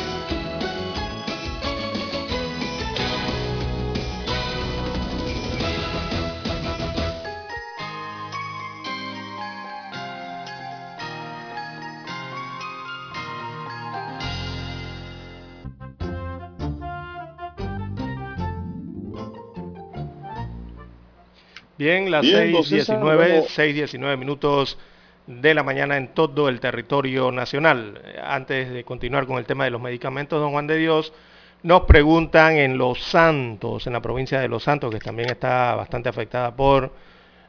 Bien, las Bien, don 6.19, César, 6.19 minutos de la mañana en todo el territorio nacional. Antes de continuar con el tema de los medicamentos, don Juan de Dios, nos preguntan en Los Santos, en la provincia de Los Santos, que también está bastante afectada por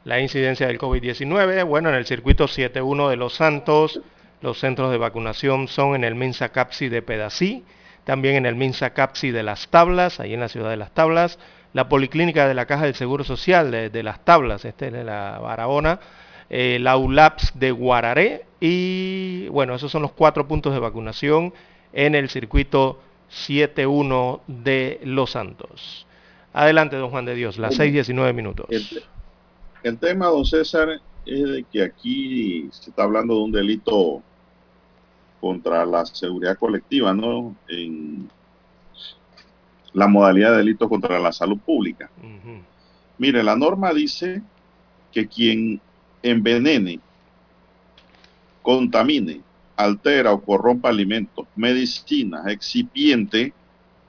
la incidencia del COVID-19. Bueno, en el circuito 71 de Los Santos, los centros de vacunación son en el Minsa Capsi de Pedací, también en el Minsa Capsi de Las Tablas, ahí en la ciudad de Las Tablas, la Policlínica de la Caja del Seguro Social de, de Las Tablas, este es de la Barahona, eh, la ULAPS de Guararé y bueno, esos son los cuatro puntos de vacunación en el circuito 71 de Los Santos. Adelante, don Juan de Dios, las 6.19 minutos. El, el tema, don César, es de que aquí se está hablando de un delito contra la seguridad colectiva, ¿no? En la modalidad de delito contra la salud pública. Mire, la norma dice que quien envenene, contamine, altera o corrompa alimentos, medicinas, excipiente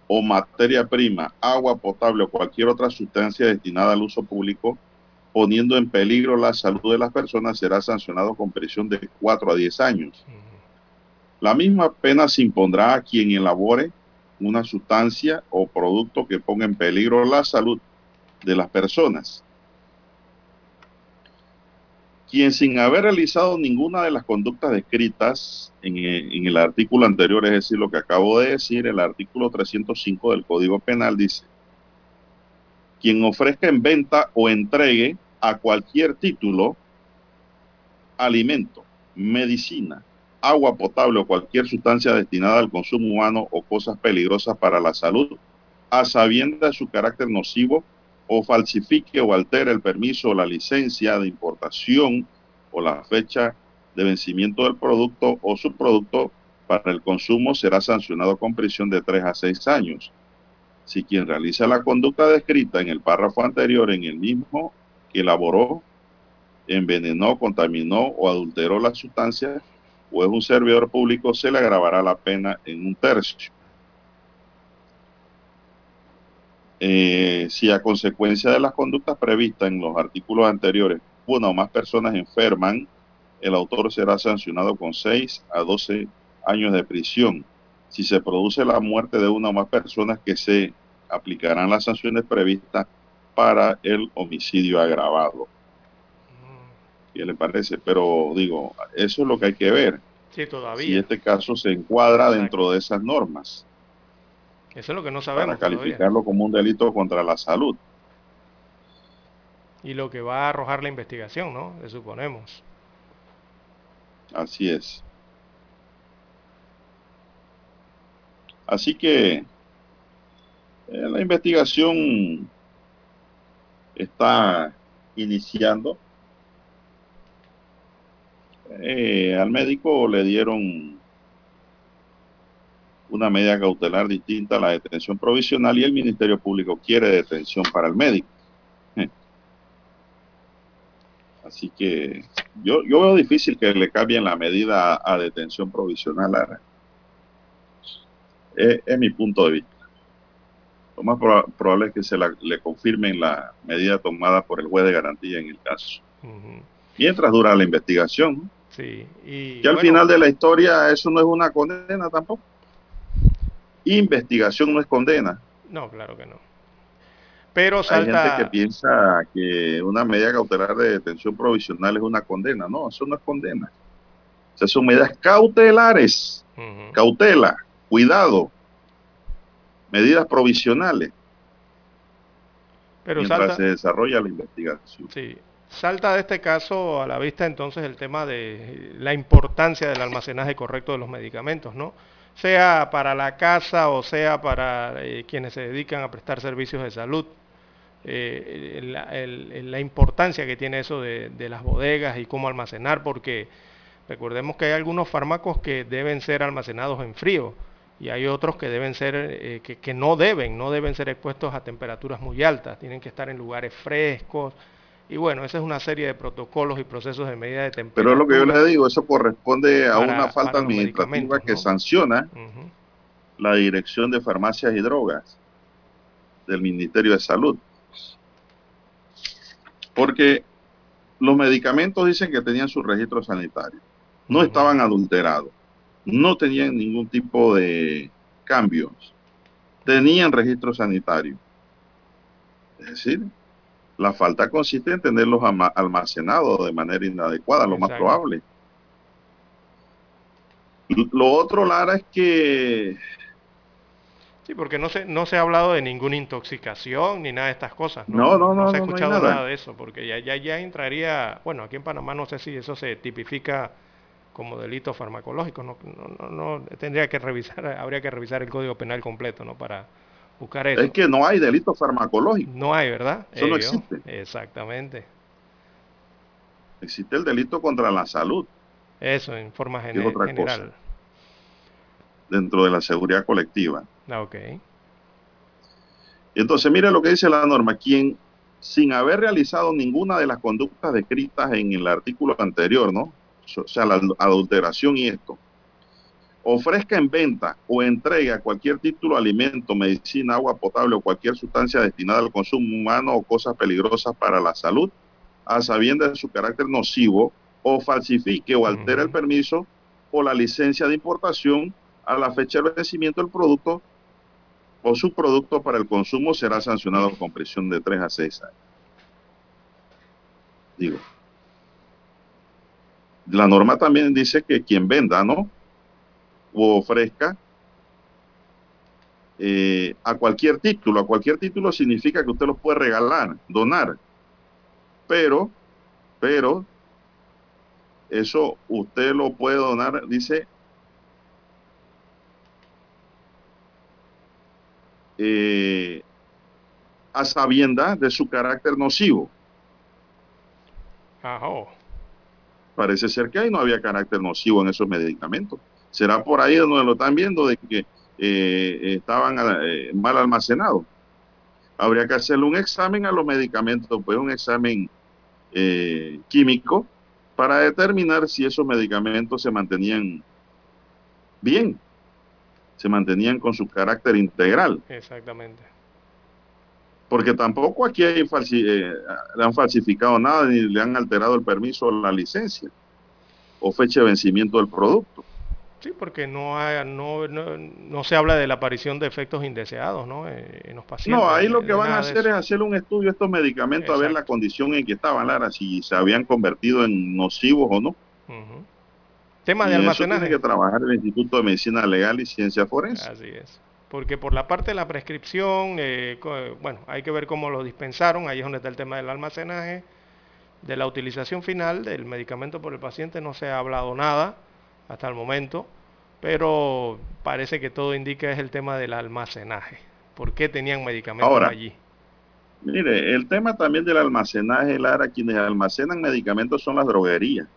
o materia prima, agua potable o cualquier otra sustancia destinada al uso público, poniendo en peligro la salud de las personas, será sancionado con prisión de 4 a 10 años. La misma pena se impondrá a quien elabore una sustancia o producto que ponga en peligro la salud de las personas. Quien sin haber realizado ninguna de las conductas descritas en el, artículo anterior, es decir, lo que acabo de decir, el artículo 305 del Código Penal dice, quien ofrezca en venta o entregue a cualquier título alimento, medicina, agua potable o cualquier sustancia destinada al consumo humano o cosas peligrosas para la salud, a sabienda de su carácter nocivo o falsifique o altere el permiso o la licencia de importación o la fecha de vencimiento del producto o subproducto para el consumo será sancionado con prisión de 3 a 6 años. Si quien realiza la conducta descrita en el párrafo anterior en el mismo que elaboró, envenenó, contaminó o adulteró la sustancia o es un servidor público, se le agravará la pena en un tercio. Eh, si a consecuencia de las conductas previstas en los artículos anteriores, una o más personas enferman, el autor será sancionado con 6 a 12 años de prisión. Si se produce la muerte de una o más personas que se aplicarán las sanciones previstas para el homicidio agravado. ¿Qué le parece? Pero digo, eso es lo que hay que ver. Sí, todavía. Si este caso se encuadra dentro de esas normas. Eso es lo que no sabemos. Para calificarlo como un delito contra la salud. Y lo que va a arrojar la investigación, ¿no? Le suponemos. Así es. Así que eh, la investigación está iniciando. Eh, al médico le dieron una medida cautelar distinta a la detención provisional y el Ministerio Público quiere detención para el médico. Así que yo, yo veo difícil que le cambien la medida a, detención provisional. Es, mi punto de vista. Lo más probable es que se le confirmen la medida tomada por el juez de garantía en el caso. Mientras dura la investigación. Sí. Y, que al final de la historia eso no es una condena tampoco. Investigación no es condena. No, claro que no. Pero salta... Hay gente que piensa que una medida cautelar de detención provisional es una condena. No, eso no es condena. O son medidas cautelares. Cautela, cuidado. Medidas provisionales. Pero mientras se desarrolla la investigación. Sí. Salta de este caso a la vista entonces el tema de la importancia del almacenaje correcto de los medicamentos, ¿no? Sea para la casa o sea para eh, quienes se dedican a prestar servicios de salud. Eh, la, importancia que tiene eso de, las bodegas y cómo almacenar, porque recordemos que hay algunos fármacos que deben ser almacenados en frío y hay otros que deben ser, eh, que, no deben, no deben ser expuestos a temperaturas muy altas, tienen que estar en lugares frescos. Y bueno, esa es una serie de protocolos y procesos de medida de temperatura. Pero es lo que yo le digo, eso corresponde a una falta administrativa que sanciona la Dirección de Farmacias y Drogas del Ministerio de Salud. Porque los medicamentos dicen que tenían su registro sanitario, no estaban adulterados, no tenían ningún tipo de cambios, tenían registro sanitario. Es decir, la falta consiste en tenerlos almacenados de manera inadecuada, lo más probable. Lo otro, Lara, es que Sí, porque no se, no se ha hablado de ninguna intoxicación ni nada de estas cosas. No, no, no. No, se ha escuchado nada. de eso, porque ya, ya, ya entraría, bueno, aquí en Panamá no sé si eso se tipifica como delito farmacológico, no, no, no, tendría que revisar, [laughs] habría que revisar el código penal completo, ¿no? Para buscar eso. Es que no hay delito farmacológico. No hay, ¿verdad? Eso no existe. Exactamente. Existe el delito contra la salud. Eso, en forma general. dentro de la seguridad colectiva. Ah, ok. Entonces, mire lo que dice la norma. Quien, sin haber realizado ninguna de las conductas descritas en el artículo anterior, ¿no? O sea, la adulteración y esto, ofrezca en venta o entrega cualquier título, alimento, medicina, agua potable o cualquier sustancia destinada al consumo humano o cosas peligrosas para la salud, a sabiendas de su carácter nocivo, o falsifique o altere el permiso o la licencia de importación a la fecha de vencimiento del producto o su producto para el consumo será sancionado con prisión de 3 a 6 años. Digo, la norma también dice que quien venda, ¿no? O ofrezca eh, a cualquier título, a cualquier título significa que usted lo puede regalar, donar, pero, pero, eso usted lo puede donar, dice, eh, a sabienda de su carácter nocivo. Parece ser que ahí no había carácter nocivo en esos medicamentos. Será por ahí donde lo están viendo de que eh, estaban eh, mal almacenados. Habría que hacerle un examen a los medicamentos, pues un examen eh, químico para determinar si esos medicamentos se mantenían bien, se mantenían con su carácter integral. Exactamente. Porque tampoco aquí hay le han falsificado nada ni le han alterado el permiso o la licencia o fecha de vencimiento del producto. Sí, porque no, no, no, se habla de la aparición de efectos indeseados ¿no? Eh, en los pacientes. No, ahí lo que van a hacer es hacer un estudio de estos medicamentos a ver la condición en que estaban, Lara, si se habían convertido en nocivos o no. Tema de almacenaje. tiene que trabajar el Instituto de Medicina Legal y Ciencia Forense. Así es. Porque por la parte de la prescripción, eh, bueno, hay que ver cómo lo dispensaron, ahí es donde está el tema del almacenaje, de la utilización final del medicamento por el paciente no se ha hablado nada hasta el momento, pero parece que todo indica es el tema del almacenaje. ¿Por qué tenían medicamentos allí? Mire, el tema también del almacenaje, Lara, quienes almacenan medicamentos son las droguerías.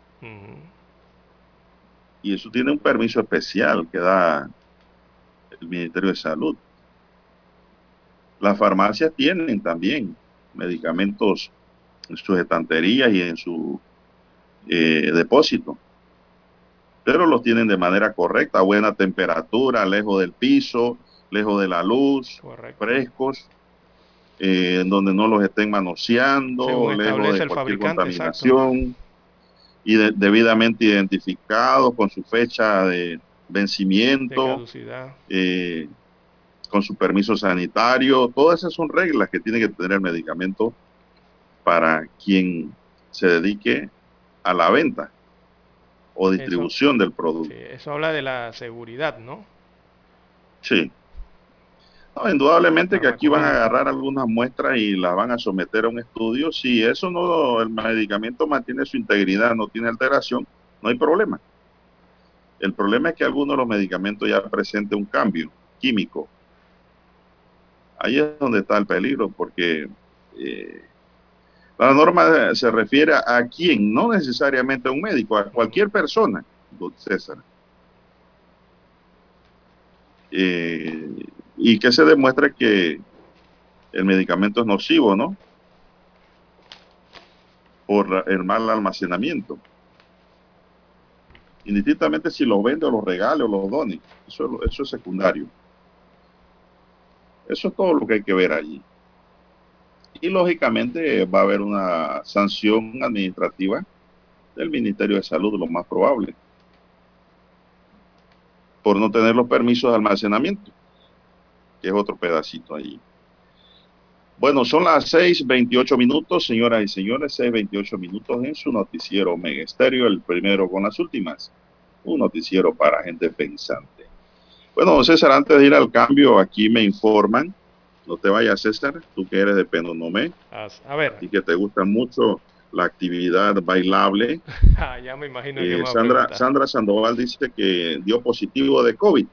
Y eso tiene un permiso especial que da el Ministerio de Salud. Las farmacias tienen también medicamentos en sus estanterías y en su eh, depósito pero los tienen de manera correcta, buena temperatura, lejos del piso, lejos de la luz, frescos, eh, en donde no los estén manoseando, lejos de cualquier contaminación y debidamente identificados con su fecha de vencimiento, eh, con su permiso sanitario. Todas esas son reglas que tiene que tener el medicamento para quien se dedique a la venta o distribución del producto. eso habla de la seguridad, ¿no? Sí. indudablemente que aquí van a agarrar algunas muestras y las van a someter a un estudio. Si eso no, el medicamento mantiene su integridad, no tiene alteración, no hay problema. El problema es que algunos de los medicamentos ya presenten un cambio químico. Ahí es donde está el peligro, porque eh, la norma se refiere a quién, no necesariamente a un médico, a cualquier persona, César. Eh, y que se demuestre que el medicamento es nocivo, ¿no? Por el mal almacenamiento. Indistintamente si lo vende o lo regale o lo done. Eso es secundario. Eso es todo lo que hay que ver allí y lógicamente va a haber una sanción administrativa del Ministerio de Salud, lo más probable, por no tener los permisos de almacenamiento, que es otro pedacito ahí. Bueno, son las 6.28 minutos, señoras y señores, 6.28 minutos en su noticiero Omega Estéreo, el primero con las últimas, un noticiero para gente pensante. Bueno, César, antes de ir al cambio, aquí me informan no te vayas, César, tú que eres de Penonomé. A ver. Y que te gusta mucho la actividad bailable. [laughs] ah, ya me imagino. Eh, Sandra, Sandra Sandoval dice que dio positivo de COVID.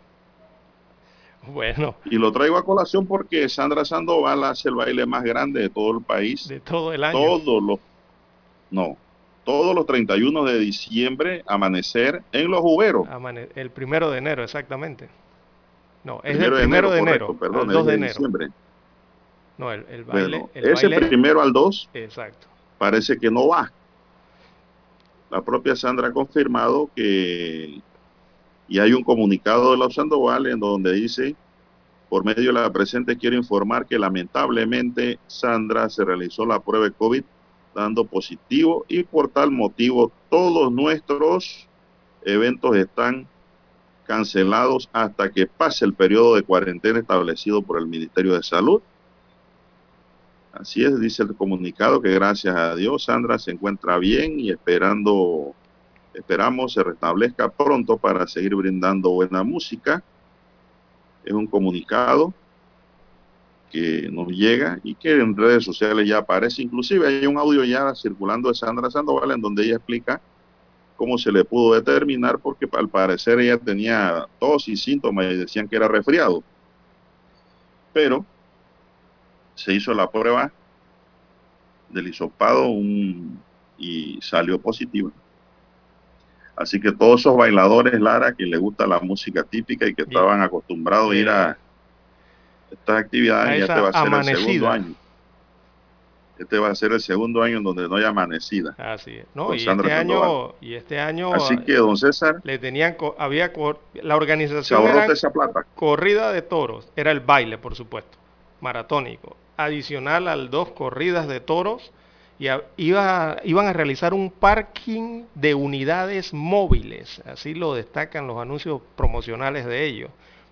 Bueno. Y lo traigo a colación porque Sandra Sandoval hace el baile más grande de todo el país. De todo el año. Todos los, no, todos los 31 de diciembre, amanecer en los juberos. el primero de enero, exactamente. No, es el primero de enero, perdón, 2 de, enero. Diciembre. No, el, baile. ese primero al 2 exacto. parece que no va. La propia Sandra ha confirmado que, y hay un comunicado de los Sandoval en donde dice, por medio de la presente quiero informar que lamentablemente Sandra se realizó la prueba de COVID dando positivo y por tal motivo todos nuestros eventos están cancelados hasta que pase el periodo de cuarentena establecido por el Ministerio de Salud. Así es, dice el comunicado que gracias a Dios Sandra se encuentra bien y esperando, esperamos se restablezca pronto para seguir brindando buena música. Es un comunicado que nos llega y que en redes sociales ya aparece. Inclusive hay un audio ya circulando de Sandra Sandoval en donde ella explica cómo se le pudo determinar, porque al parecer ella tenía tos y síntomas y decían que era resfriado. Pero se hizo la prueba del hisopado y salió positiva. Así que todos esos bailadores, Lara, que les gusta la música típica y que estaban acostumbrados a ir a estas actividades, ya te va a ser el segundo año. Este va a ser el segundo año en donde no hay amanecida. Así es. No, y este, año, y este año. Así que, don César. Le tenían, había, la organización. Se esa plata. Corrida de toros. Era el baile, por supuesto. Maratónico. Adicional al dos corridas de toros. Y iba, iban a realizar un parking de unidades móviles. Así lo destacan los anuncios promocionales de ellos.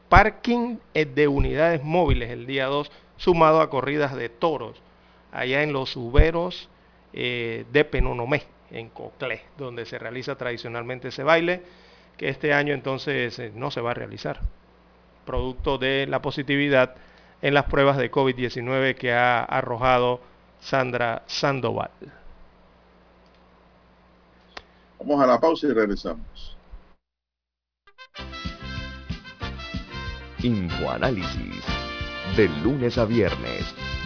Parking eh, de unidades móviles el día 2, sumado a corridas de toros allá en los uberos eh, de Penonomé, en Coclé, donde se realiza tradicionalmente ese baile, que este año entonces eh, no se va a realizar, producto de la positividad en las pruebas de COVID-19 que ha arrojado Sandra Sandoval. Vamos a la pausa y regresamos. Infoanálisis, de lunes a viernes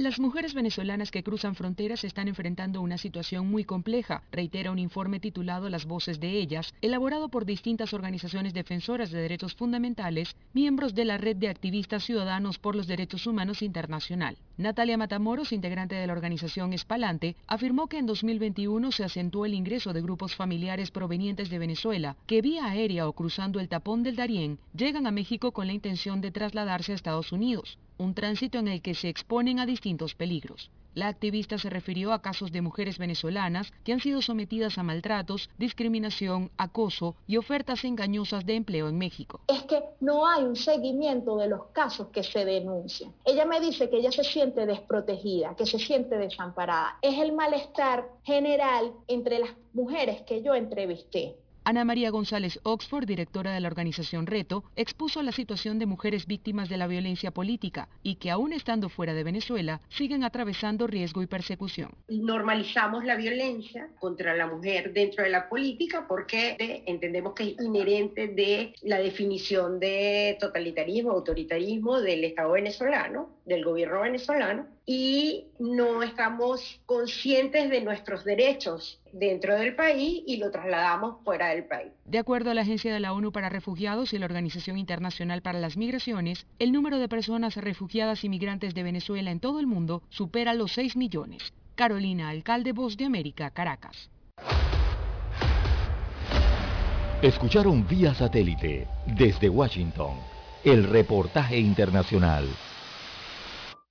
Las mujeres venezolanas que cruzan fronteras están enfrentando una situación muy compleja, reitera un informe titulado Las voces de ellas, elaborado por distintas organizaciones defensoras de derechos fundamentales, miembros de la Red de Activistas Ciudadanos por los Derechos Humanos Internacional. Natalia Matamoros, integrante de la organización Espalante, afirmó que en 2021 se acentuó el ingreso de grupos familiares provenientes de Venezuela que vía aérea o cruzando el tapón del Darién llegan a México con la intención de trasladarse a Estados Unidos un tránsito en el que se exponen a distintos peligros. La activista se refirió a casos de mujeres venezolanas que han sido sometidas a maltratos, discriminación, acoso y ofertas engañosas de empleo en México. Es que no hay un seguimiento de los casos que se denuncian. Ella me dice que ella se siente desprotegida, que se siente desamparada. Es el malestar general entre las mujeres que yo entrevisté. Ana María González Oxford, directora de la organización Reto, expuso la situación de mujeres víctimas de la violencia política y que aún estando fuera de Venezuela siguen atravesando riesgo y persecución. Normalizamos la violencia contra la mujer dentro de la política porque entendemos que es inherente de la definición de totalitarismo, autoritarismo del Estado venezolano, del gobierno venezolano, y no estamos conscientes de nuestros derechos dentro del país y lo trasladamos fuera del país. De acuerdo a la Agencia de la ONU para Refugiados y la Organización Internacional para las Migraciones, el número de personas refugiadas y migrantes de Venezuela en todo el mundo supera los 6 millones. Carolina, alcalde Voz de América, Caracas. Escucharon vía satélite desde Washington el reportaje internacional.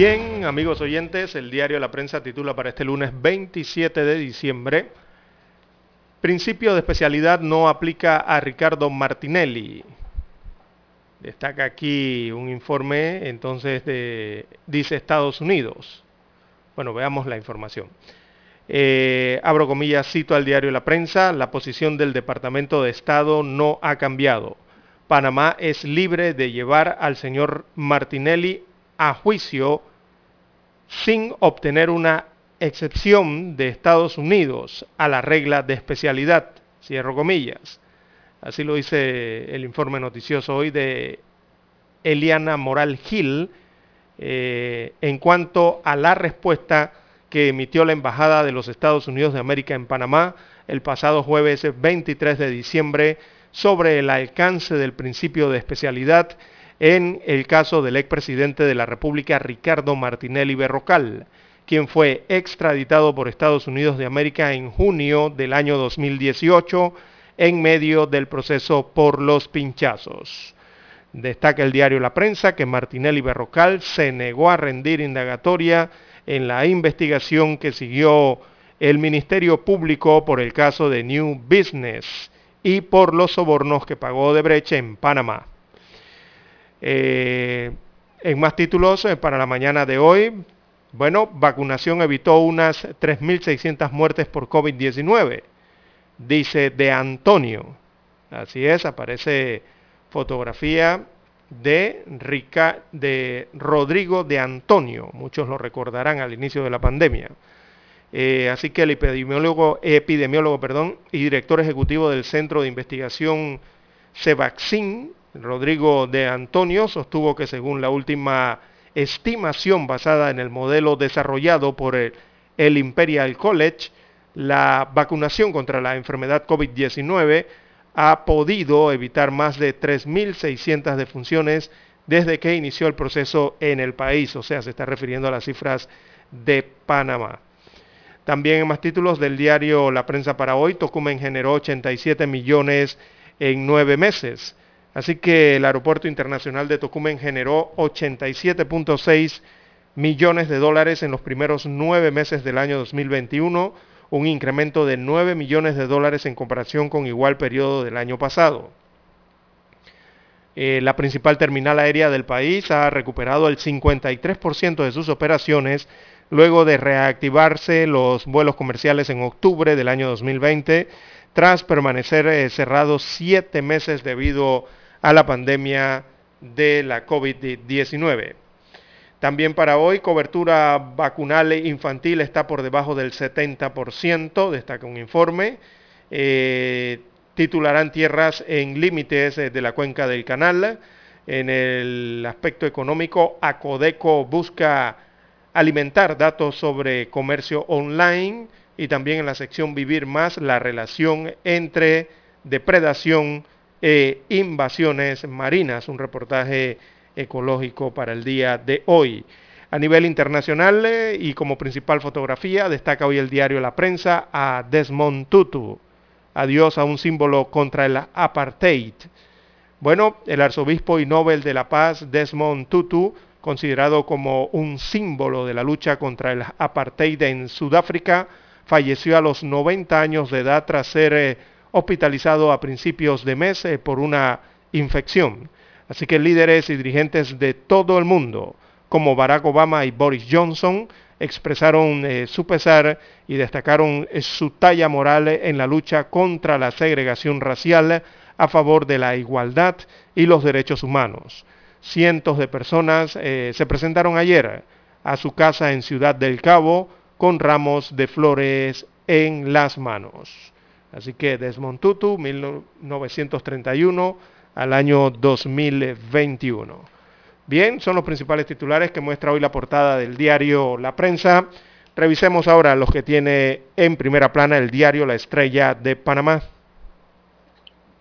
Bien, amigos oyentes, el diario La Prensa titula para este lunes 27 de diciembre, Principio de especialidad no aplica a Ricardo Martinelli. Destaca aquí un informe, entonces, de, dice Estados Unidos. Bueno, veamos la información. Eh, abro comillas, cito al diario La Prensa, la posición del Departamento de Estado no ha cambiado. Panamá es libre de llevar al señor Martinelli a juicio sin obtener una excepción de Estados Unidos a la regla de especialidad, cierro comillas. Así lo dice el informe noticioso hoy de Eliana Moral Gil eh, en cuanto a la respuesta que emitió la Embajada de los Estados Unidos de América en Panamá el pasado jueves 23 de diciembre sobre el alcance del principio de especialidad en el caso del expresidente de la República Ricardo Martinelli Berrocal, quien fue extraditado por Estados Unidos de América en junio del año 2018 en medio del proceso por los pinchazos. Destaca el diario La Prensa que Martinelli Berrocal se negó a rendir indagatoria en la investigación que siguió el Ministerio Público por el caso de New Business y por los sobornos que pagó de brecha en Panamá. Eh, en más títulos eh, para la mañana de hoy, bueno, vacunación evitó unas 3.600 muertes por COVID-19, dice de Antonio. Así es, aparece fotografía de, de Rodrigo de Antonio, muchos lo recordarán al inicio de la pandemia. Eh, así que el epidemiólogo, epidemiólogo perdón, y director ejecutivo del Centro de Investigación Cevaxin, Rodrigo de Antonio, sostuvo que según la última estimación basada en el modelo desarrollado por el, Imperial College, la vacunación contra la enfermedad COVID-19 ha podido evitar más de 3.600 defunciones desde que inició el proceso en el país, o sea, se está refiriendo a las cifras de Panamá. También en más títulos del diario La Prensa para hoy, Tocumen generó 87 millones en nueve meses. Así que el Aeropuerto Internacional de Tocumen generó 87.6 millones de dólares en los primeros nueve meses del año 2021, un incremento de 9 millones de dólares en comparación con igual periodo del año pasado. Eh, la principal terminal aérea del país ha recuperado el 53% de sus operaciones luego de reactivarse los vuelos comerciales en octubre del año 2020, tras permanecer eh, siete meses debido a la pandemia de la COVID-19. También para hoy, cobertura vacunal infantil está por debajo del 70%, destaca un informe. Eh, titularán tierras en límites eh, de la cuenca del canal. En el aspecto económico, Acodeco busca alimentar datos sobre comercio online y también en la sección Vivir más la relación entre depredación e invasiones marinas, un reportaje ecológico para el día de hoy. A nivel internacional eh, y como principal fotografía destaca hoy el diario La Prensa a Desmond Tutu. Adiós a un símbolo contra el apartheid. Bueno, el arzobispo y Nobel de la Paz Desmond Tutu considerado como un símbolo de la lucha contra el apartheid en Sudáfrica, falleció a los 90 años de edad tras ser eh, hospitalizado a principios de mes eh, por una infección. Así que líderes y dirigentes de todo el mundo, como Barack Obama y Boris Johnson, expresaron eh, su pesar y destacaron su talla moral en la lucha contra la segregación racial a favor de la igualdad y los derechos humanos. Cientos de personas eh, se presentaron ayer a su casa en Ciudad del Cabo con ramos de flores en las manos. Así que Desmond Tutu, 1931 al año 2021. Bien, son los principales titulares que muestra hoy la portada del diario La Prensa. Revisemos ahora los que tiene en primera plana el diario La Estrella de Panamá.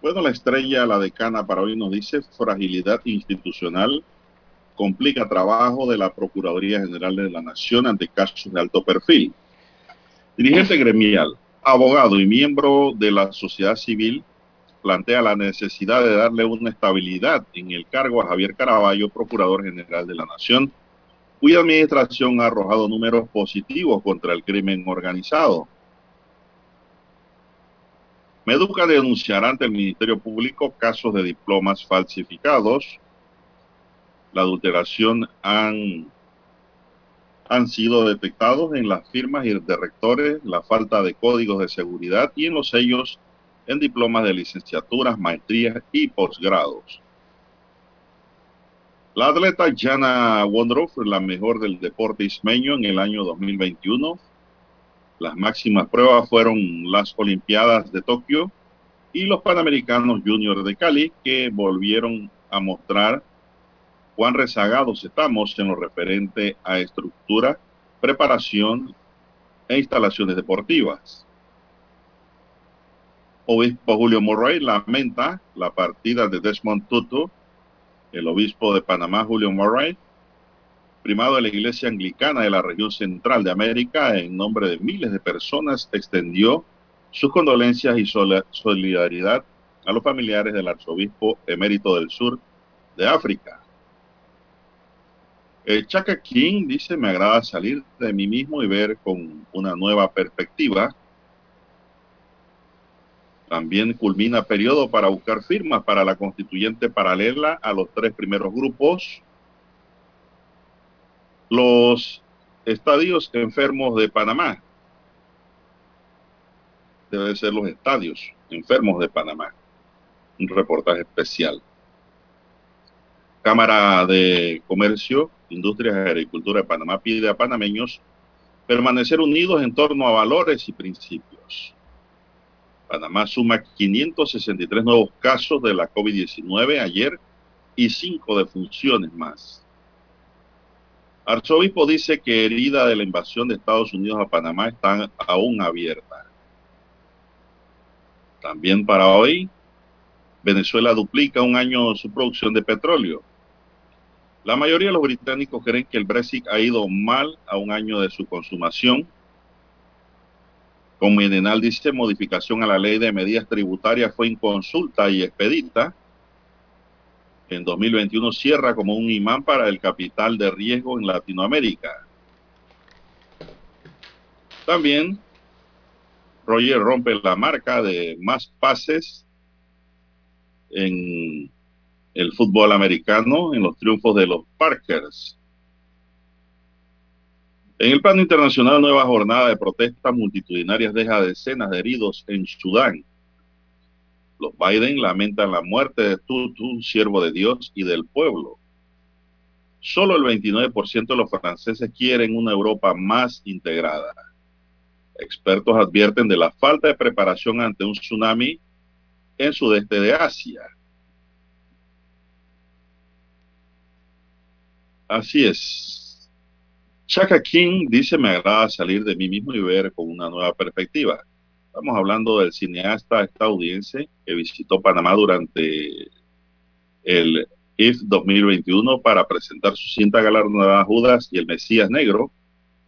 Bueno, la estrella, la decana para hoy nos dice fragilidad institucional complica trabajo de la Procuraduría General de la Nación ante casos de alto perfil. Dirigente gremial, abogado y miembro de la sociedad civil plantea la necesidad de darle una estabilidad en el cargo a Javier Caraballo, Procurador General de la Nación, cuya administración ha arrojado números positivos contra el crimen organizado. Meduca denunciará ante el Ministerio Público casos de diplomas falsificados. la adulteración han, han sido detectados en las firmas y de rectores, la falta de códigos de seguridad y en los sellos en diplomas de licenciaturas, maestrías y posgrados. La atleta Jana Wondroff, la mejor del deporte ismeño en el año 2021. Las máximas pruebas fueron las Olimpiadas de Tokio y los Panamericanos Junior de Cali, que volvieron a mostrar cuán rezagados estamos en lo referente a estructura, preparación e instalaciones deportivas. Obispo Julio Morroy lamenta la partida de Desmond Tutu, el obispo de Panamá, Julio Murray, primado de la Iglesia Anglicana de la región central de América, en nombre de miles de personas, extendió sus condolencias y solidaridad a los familiares del arzobispo emérito del sur de África. El Chaka King dice, me agrada salir de mí mismo y ver con una nueva perspectiva también culmina periodo para buscar firmas para la constituyente paralela a los tres primeros grupos. Los estadios enfermos de Panamá. Deben ser los estadios enfermos de Panamá. Un reportaje especial. Cámara de Comercio, Industrias y Agricultura de Panamá pide a panameños permanecer unidos en torno a valores y principios. Panamá suma 563 nuevos casos de la COVID-19 ayer y cinco defunciones más. Arzobispo dice que herida de la invasión de Estados Unidos a Panamá están aún abiertas. También para hoy, Venezuela duplica un año su producción de petróleo. La mayoría de los británicos creen que el Brexit ha ido mal a un año de su consumación como Midenal dice, modificación a la ley de medidas tributarias fue inconsulta y expedita. En 2021 cierra como un imán para el capital de riesgo en Latinoamérica. También Roger rompe la marca de más pases en el fútbol americano en los triunfos de los Parkers. En el plano internacional, nueva jornada de protestas multitudinarias deja decenas de heridos en Sudán. Los Biden lamentan la muerte de Tutu, siervo de Dios y del pueblo. Solo el 29% de los franceses quieren una Europa más integrada. Expertos advierten de la falta de preparación ante un tsunami en sudeste de Asia. Así es. Chaka King dice, me agrada salir de mí mismo y ver con una nueva perspectiva. Estamos hablando del cineasta estadounidense que visitó Panamá durante el IF 2021 para presentar su cinta galardonada Judas y el Mesías Negro.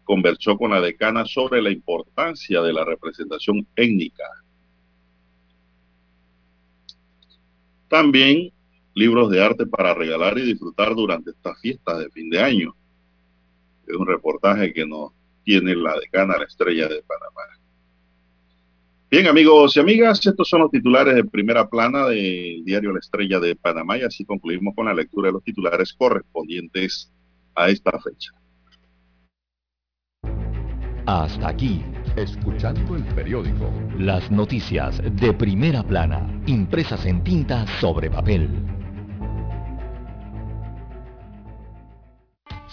Conversó con la decana sobre la importancia de la representación étnica. También libros de arte para regalar y disfrutar durante estas fiestas de fin de año es un reportaje que nos tiene la decana, la estrella de Panamá. Bien, amigos y amigas, estos son los titulares de primera plana del diario La Estrella de Panamá y así concluimos con la lectura de los titulares correspondientes a esta fecha. Hasta aquí, escuchando el periódico. Las noticias de primera plana, impresas en tinta sobre papel.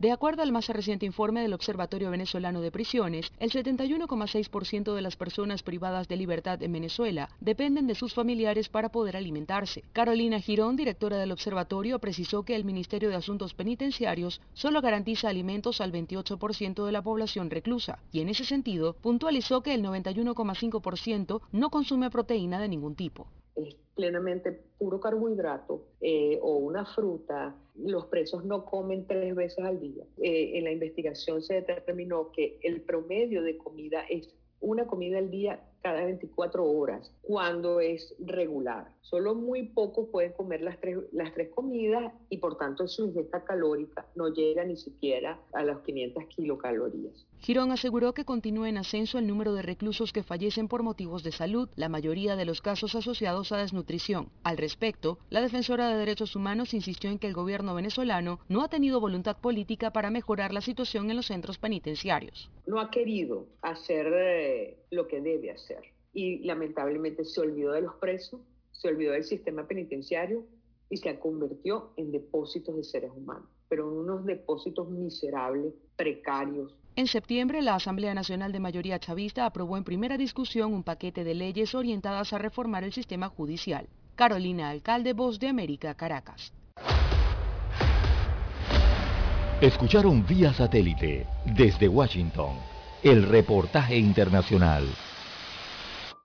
De acuerdo al más reciente informe del Observatorio Venezolano de Prisiones, el 71,6% de las personas privadas de libertad en Venezuela dependen de sus familiares para poder alimentarse. Carolina Girón, directora del observatorio, precisó que el Ministerio de Asuntos Penitenciarios solo garantiza alimentos al 28% de la población reclusa y en ese sentido puntualizó que el 91,5% no consume proteína de ningún tipo plenamente puro carbohidrato eh, o una fruta, los presos no comen tres veces al día. Eh, en la investigación se determinó que el promedio de comida es una comida al día cada 24 horas cuando es regular. Solo muy pocos pueden comer las tres, las tres comidas y por tanto su ingesta calórica no llega ni siquiera a las 500 kilocalorías. Girón aseguró que continúa en ascenso el número de reclusos que fallecen por motivos de salud, la mayoría de los casos asociados a desnutrición. Al respecto, la defensora de derechos humanos insistió en que el gobierno venezolano no ha tenido voluntad política para mejorar la situación en los centros penitenciarios. No ha querido hacer eh, lo que debe hacer y lamentablemente se olvidó de los presos, se olvidó del sistema penitenciario y se convirtió en depósitos de seres humanos, pero en unos depósitos miserables, precarios. En septiembre, la Asamblea Nacional de Mayoría Chavista aprobó en primera discusión un paquete de leyes orientadas a reformar el sistema judicial. Carolina Alcalde, Voz de América, Caracas. Escucharon vía satélite desde Washington el reportaje internacional.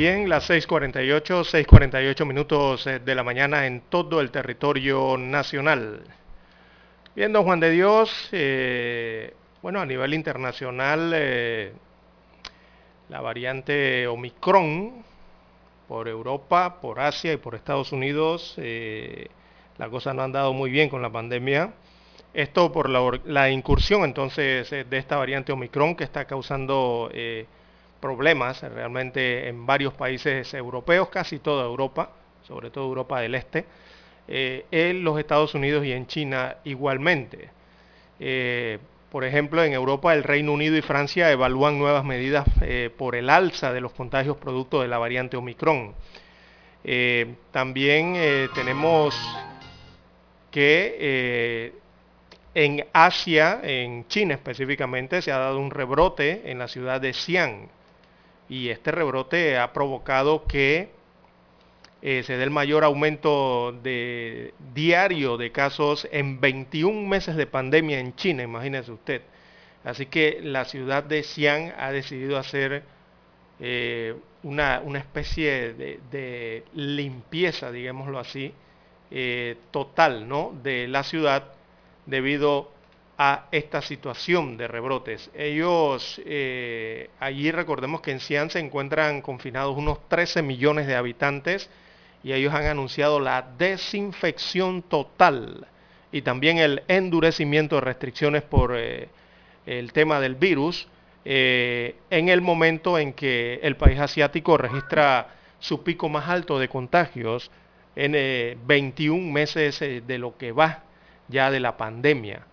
Bien, las 6.48, 6.48 minutos eh, de la mañana en todo el territorio nacional. Bien, don Juan de Dios, eh, bueno, a nivel internacional, eh, la variante Omicron por Europa, por Asia y por Estados Unidos, la cosa no ha andado muy bien con la pandemia. Esto por la, la incursión entonces de esta variante Omicron que está causando problemas realmente en varios países europeos, casi toda Europa, sobre todo Europa del Este, eh, en los Estados Unidos y en China igualmente. Eh, por ejemplo, en Europa el Reino Unido y Francia evalúan nuevas medidas eh, por el alza de los contagios producto de la variante Omicron. también tenemos que en Asia, en China específicamente, se ha dado un rebrote en la ciudad de Xi'an, y este rebrote ha provocado que eh, se dé el mayor aumento de, diario de casos en 21 meses de pandemia en China, imagínese usted. Así que la ciudad de Xi'an ha decidido hacer eh, una, especie de, limpieza, digámoslo así, eh, total ¿no? de la ciudad debido a esta situación de rebrotes. Ellos, eh, allí recordemos que en Xi'an se encuentran confinados unos 13 millones de habitantes y ellos han anunciado la desinfección total y también el endurecimiento de restricciones por eh, el tema del virus eh, en el momento en que el país asiático registra su pico más alto de contagios en 21 meses de lo que va ya de la pandemia.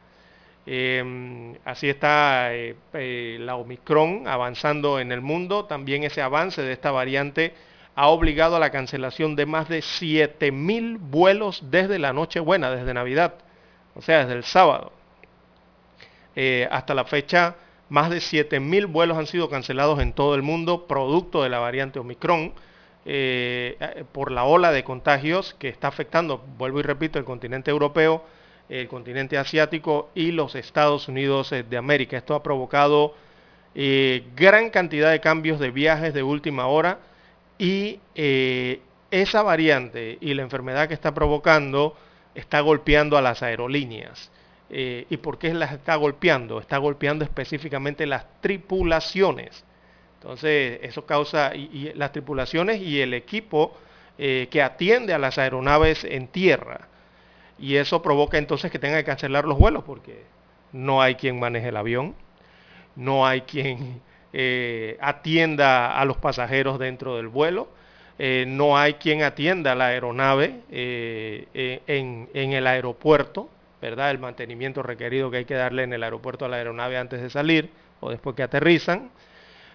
Em, así está eh, eh, la Omicron avanzando en el mundo. También ese avance de esta variante ha obligado a la cancelación de más de 7.000 vuelos desde la Nochebuena, desde Navidad, o sea, desde el sábado. Eh, hasta la fecha, más de 7.000 vuelos han sido cancelados en todo el mundo, producto de la variante Omicron, por la ola de contagios que está afectando, vuelvo y repito, el continente europeo el continente asiático y los Estados Unidos eh, de América. Esto ha provocado gran cantidad de cambios de viajes de última hora y esa variante y la enfermedad que está provocando está golpeando a las aerolíneas. ¿Y por qué las está golpeando? Está golpeando específicamente las tripulaciones. Entonces, eso causa, y, las tripulaciones y el equipo que atiende a las aeronaves en tierra y eso provoca entonces que tengan que cancelar los vuelos porque no hay quien maneje el avión, no hay quien eh, atienda a los pasajeros dentro del vuelo, eh, no hay quien atienda la aeronave eh, en, en, el aeropuerto, ¿verdad? El mantenimiento requerido que hay que darle en el aeropuerto a la aeronave antes de salir o después que aterrizan.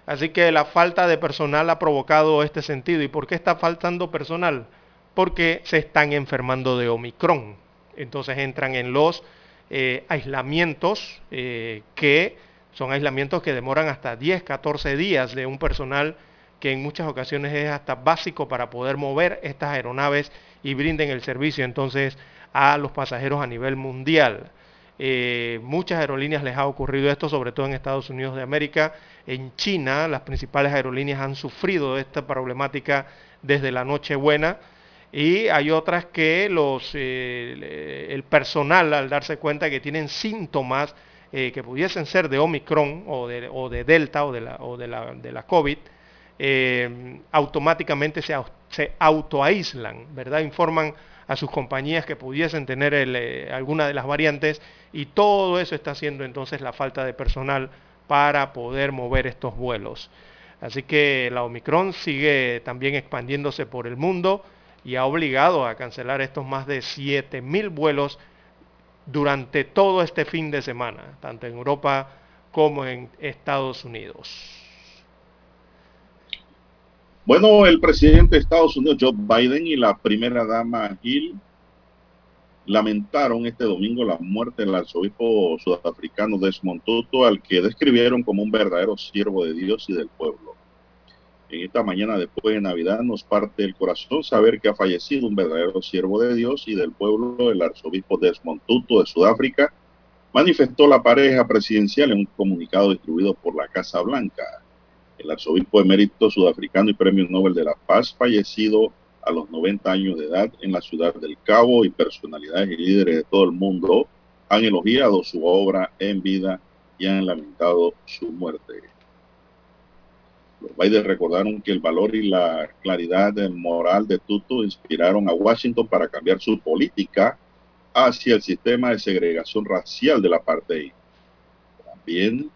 Así que la falta de personal ha provocado este sentido. ¿Y por qué está faltando personal? Porque se están enfermando de Omicron entonces entran en los eh, aislamientos eh, que son aislamientos que demoran hasta 10, 14 días de un personal que en muchas ocasiones es hasta básico para poder mover estas aeronaves y brinden el servicio entonces a los pasajeros a nivel mundial. Eh, muchas aerolíneas les ha ocurrido esto, sobre todo en Estados Unidos de América. En China, las principales aerolíneas han sufrido esta problemática desde la Nochebuena y hay otras que los, eh, el personal al darse cuenta que tienen síntomas eh, que pudiesen ser de Omicron o de, o de Delta o de la, o de la, de la COVID, eh, automáticamente se, se autoaíslan, ¿verdad? Informan a sus compañías que pudiesen tener alguna de las variantes y todo eso está haciendo entonces la falta de personal para poder mover estos vuelos. Así que la Omicron sigue también expandiéndose por el mundo y ha obligado a cancelar estos más de 7.000 vuelos durante todo este fin de semana, tanto en Europa como en Estados Unidos. Bueno, el presidente de Estados Unidos, Joe Biden, y la primera dama Hill lamentaron este domingo la muerte del arzobispo sudafricano Desmond Tutu, al que describieron como un verdadero siervo de Dios y del pueblo. En esta mañana después de Navidad nos parte el corazón saber que ha fallecido un verdadero siervo de Dios y del pueblo, el arzobispo Desmond Tutu de Sudáfrica, manifestó la pareja presidencial en un comunicado distribuido por la Casa Blanca. El arzobispo emérito sudafricano y premio Nobel de la Paz, fallecido a los 90 años de edad en la ciudad del Cabo y personalidades y líderes de todo el mundo han elogiado su obra en vida y han lamentado su muerte. Los Biden recordaron que el valor y la claridad moral de Tutu inspiraron a Washington para cambiar su política hacia el sistema de segregación racial de la apartheid. También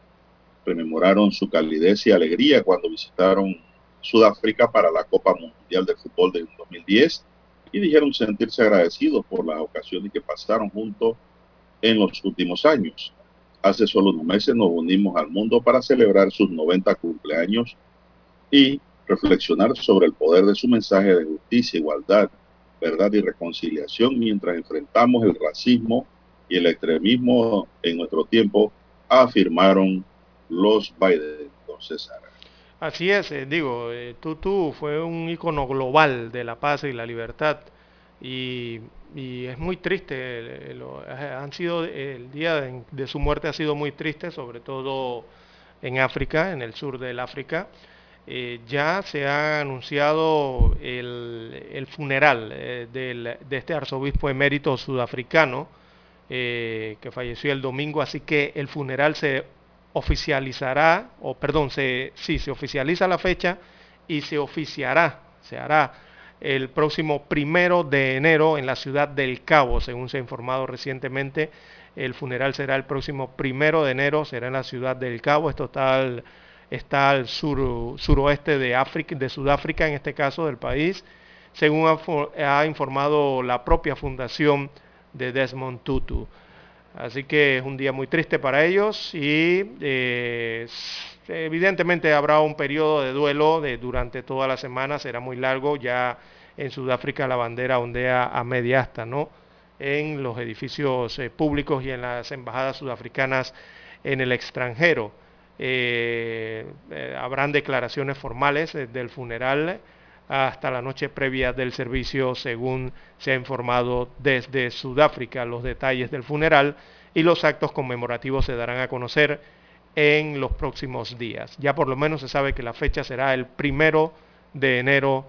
rememoraron su calidez y alegría cuando visitaron Sudáfrica para la Copa Mundial de Fútbol de 2010 y dijeron sentirse agradecidos por las ocasiones que pasaron juntos en los últimos años. Hace solo unos meses nos unimos al mundo para celebrar sus 90 cumpleaños y reflexionar sobre el poder de su mensaje de justicia, igualdad, verdad y reconciliación mientras enfrentamos el racismo y el extremismo en nuestro tiempo, afirmaron los Biden, don César. Así es, eh, digo, eh, Tutu fue un icono global de la paz y la libertad y, es muy triste, eh, han sido, el día de su muerte ha sido muy triste, sobre todo en África, en el sur del África. Eh, ya se ha anunciado el, funeral eh, de este arzobispo emérito sudafricano eh, que falleció el domingo, así que el funeral se oficializará, o perdón, se, sí, se oficializa la fecha y se oficiará, se hará el próximo primero de enero en la ciudad del Cabo, según se ha informado recientemente. El funeral será el próximo primero de enero, será en la ciudad del Cabo. Esto está está al sur, suroeste de, de Sudáfrica, en este caso del país, según ha, informado la propia fundación de Desmond Tutu. Así que es un día muy triste para ellos y eh, evidentemente habrá un periodo de duelo de, durante toda la semana, será muy largo, ya en Sudáfrica la bandera ondea a media asta, ¿no? En los edificios eh, públicos y en las embajadas sudafricanas en el extranjero. Eh, eh, habrán declaraciones formales eh, del funeral hasta la noche previa del servicio, según se ha informado desde Sudáfrica. Los detalles del funeral y los actos conmemorativos se darán a conocer en los próximos días. Ya por lo menos se sabe que la fecha será el primero de enero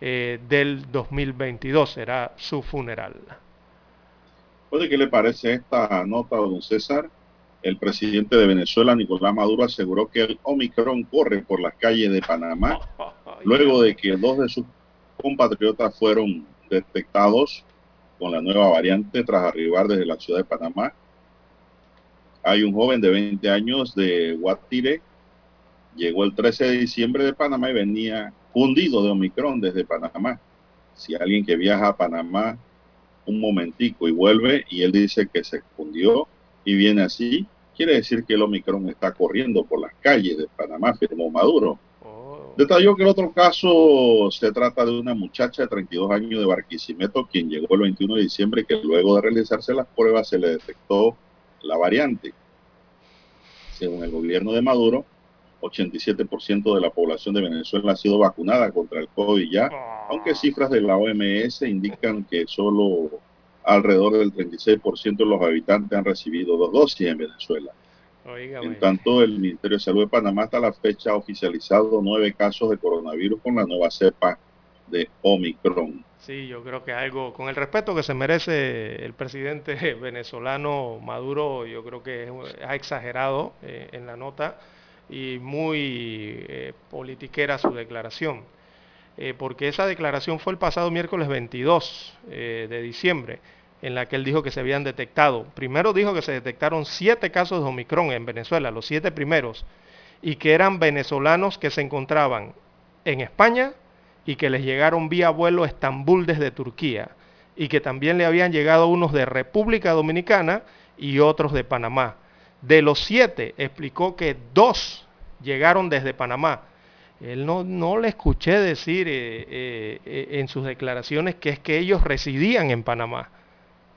del 2022, será su funeral. ¿Puede qué le parece esta nota, don César? El presidente de Venezuela, Nicolás Maduro, aseguró que el Omicron corre por las calles de Panamá [laughs] luego de que dos de sus compatriotas fueron detectados con la nueva variante tras arribar desde la ciudad de Panamá. Hay un joven de 20 años de Guatire, llegó el 13 de diciembre de Panamá y venía hundido de Omicron desde Panamá. Si alguien que viaja a Panamá un momentico y vuelve y él dice que se fundió y viene así, quiere decir que el Omicron está corriendo por las calles de Panamá, firmó Maduro. Detalló que el otro caso se trata de una muchacha de 32 años de Barquisimeto, quien llegó el 21 de diciembre y que luego de realizarse las pruebas se le detectó la variante. Según el gobierno de Maduro, 87% de la población de Venezuela ha sido vacunada contra el COVID ya, aunque cifras de la OMS indican que solo alrededor del 36% de los habitantes han recibido dos dosis en Venezuela. En tanto, el Ministerio de Salud de Panamá hasta la fecha ha oficializado nueve casos de coronavirus con la nueva cepa de Omicron. Sí, yo creo que algo, con el respeto que se merece el presidente [laughs] venezolano Maduro, yo creo que ha exagerado eh, en la nota y muy eh, politiquera su declaración. Eh, porque esa declaración fue el pasado miércoles 22 de diciembre en la que él dijo que se habían detectado. Primero dijo que se detectaron siete casos de Omicron en Venezuela, los siete primeros, y que eran venezolanos que se encontraban en España y que les llegaron vía vuelo a Estambul desde Turquía, y que también le habían llegado unos de República Dominicana y otros de Panamá. De los siete, explicó que dos llegaron desde Panamá. Él no, no le escuché decir eh, eh, eh, en sus declaraciones que es que ellos residían en Panamá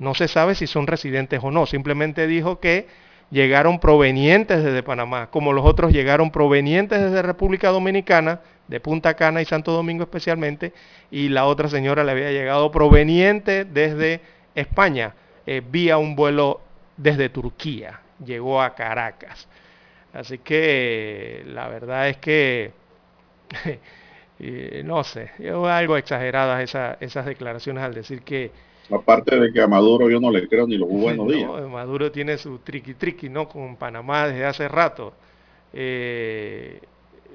no se sabe si son residentes o no. Simplemente dijo que llegaron provenientes desde Panamá, como los otros llegaron provenientes desde República Dominicana, de Punta Cana y Santo Domingo especialmente, y la otra señora le había llegado proveniente desde España, eh, vía un vuelo desde Turquía, llegó a Caracas. Así que la verdad es que, [laughs] no sé, algo exageradas esas declaraciones al decir que Aparte de que a Maduro yo no le creo ni los [laughs] buenos días. Maduro tiene su triqui triqui, ¿no? Con Panamá desde hace rato. Eh,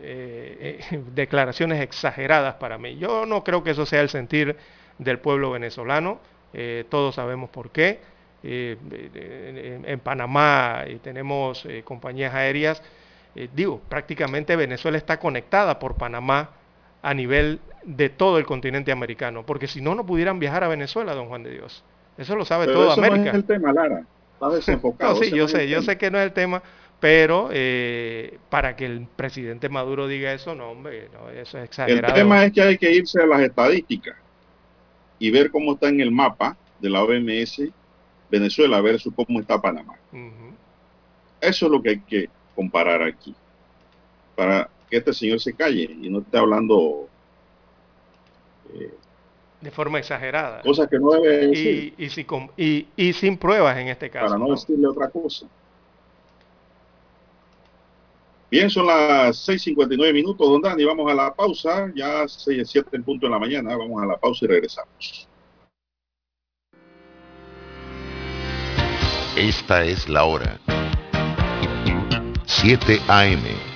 eh, eh, [laughs] declaraciones exageradas para mí. Yo no creo que eso sea el sentir del pueblo venezolano. todos sabemos por qué. En, en, Panamá tenemos compañías aéreas. digo, prácticamente Venezuela está conectada por Panamá a nivel de todo el continente americano, porque si no, no pudieran viajar a Venezuela, don Juan de Dios. Eso lo sabe toda América. No es el tema, Lara. Desenfocado. [laughs] sí, yo sé, yo sé que no es el tema, pero eh, para que el presidente Maduro diga eso, no, hombre, eso es exagerado. El tema es que hay que irse a las estadísticas y ver cómo está en el mapa de la OMS Venezuela versus cómo está Panamá. Eso es lo que hay que comparar aquí. Para que este señor se calle y no esté hablando de forma exagerada. Cosas que no debe decir. Y, y, sin pruebas en este caso. Para no, decirle otra cosa. Bien, son las 6.59 minutos, don Dani. Vamos a la pausa. Ya 6, 7 en punto en la mañana. Vamos a la pausa y regresamos. Esta es la hora. 7 AM.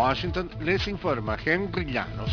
Washington les informa Henry Llanos.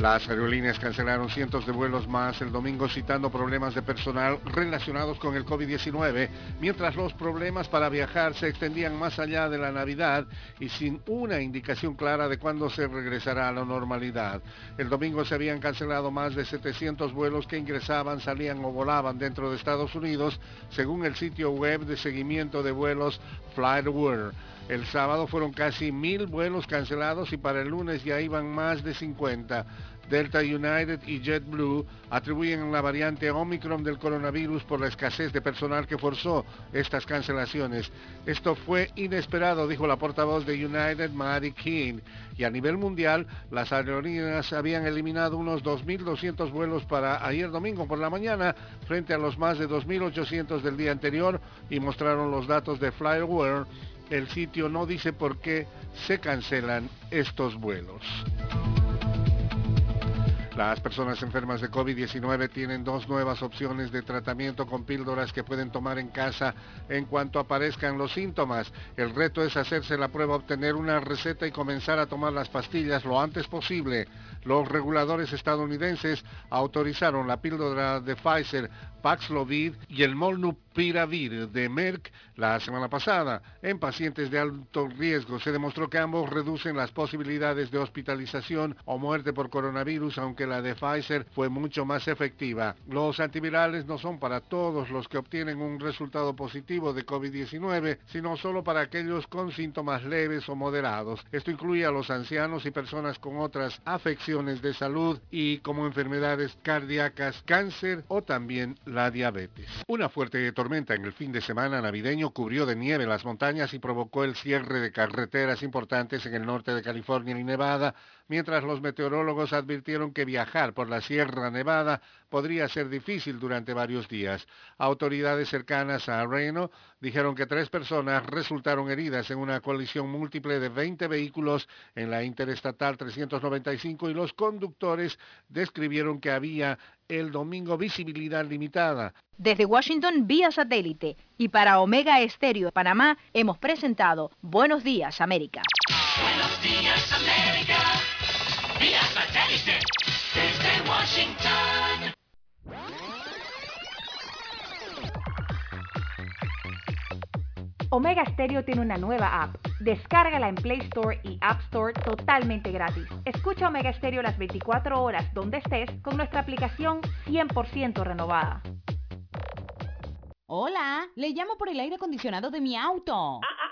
Las aerolíneas cancelaron cientos de vuelos más el domingo citando problemas de personal relacionados con el COVID-19, mientras los problemas para viajar se extendían más allá de la Navidad y sin una indicación clara de cuándo se regresará a la normalidad. El domingo se habían cancelado más de 700 vuelos que ingresaban, salían o volaban dentro de Estados Unidos, según el sitio web de seguimiento de vuelos FlightWare. El sábado fueron casi mil vuelos cancelados y para el lunes ya iban más de 50. Delta United y JetBlue atribuyen la variante Omicron del coronavirus por la escasez de personal que forzó estas cancelaciones. Esto fue inesperado, dijo la portavoz de United, Maddie King. Y a nivel mundial, las aerolíneas habían eliminado unos 2.200 vuelos para ayer domingo por la mañana frente a los más de 2.800 del día anterior y mostraron los datos de FlyWare. El sitio no dice por qué se cancelan estos vuelos. Las personas enfermas de COVID-19 tienen dos nuevas opciones de tratamiento con píldoras que pueden tomar en casa en cuanto aparezcan los síntomas. El reto es hacerse la prueba, obtener una receta y comenzar a tomar las pastillas lo antes posible. Los reguladores estadounidenses autorizaron la píldora de Pfizer Paxlovid y el Molnupiravir de Merck la semana pasada. En pacientes de alto riesgo se demostró que ambos reducen las posibilidades de hospitalización o muerte por coronavirus, aunque la de Pfizer fue mucho más efectiva. Los antivirales no son para todos los que obtienen un resultado positivo de COVID-19, sino solo para aquellos con síntomas leves o moderados. Esto incluye a los ancianos y personas con otras afecciones de salud y como enfermedades cardíacas, cáncer o también la diabetes. Una fuerte tormenta en el fin de semana navideño cubrió de nieve las montañas y provocó el cierre de carreteras importantes en el norte de California y Nevada, mientras los meteorólogos advirtieron que viajar por la Sierra Nevada podría ser difícil durante varios días. Autoridades cercanas a Reno dijeron que tres personas resultaron heridas en una colisión múltiple de 20 vehículos en la Interestatal 395 y los conductores describieron que había el domingo visibilidad limitada. Desde Washington vía satélite y para Omega Estéreo de Panamá hemos presentado Buenos Días América. Buenos días, América. Washington. Omega Stereo tiene una nueva app. Descárgala en Play Store y App Store totalmente gratis. Escucha Omega Stereo las 24 horas donde estés con nuestra aplicación 100% renovada. Hola, le llamo por el aire acondicionado de mi auto. Ah, ah,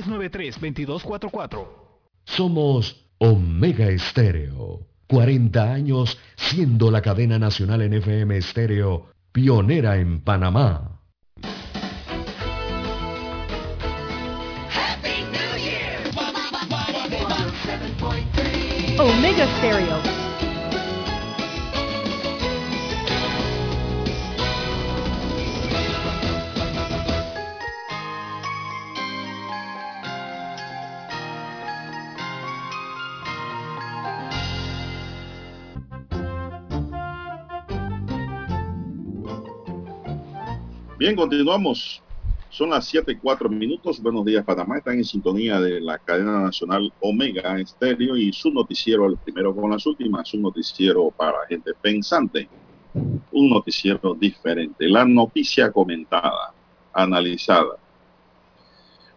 393-2244. Somos Omega Estéreo. 40 años siendo la cadena nacional en FM Estéreo, pionera en Panamá. Happy New Year. Omega Stereo. Bien, continuamos. Son las 7 y 4 minutos. Buenos días, Panamá. Están en sintonía de la cadena nacional Omega Estéreo y su noticiero, el primero con las últimas, un noticiero para gente pensante, un noticiero diferente. La noticia comentada, analizada.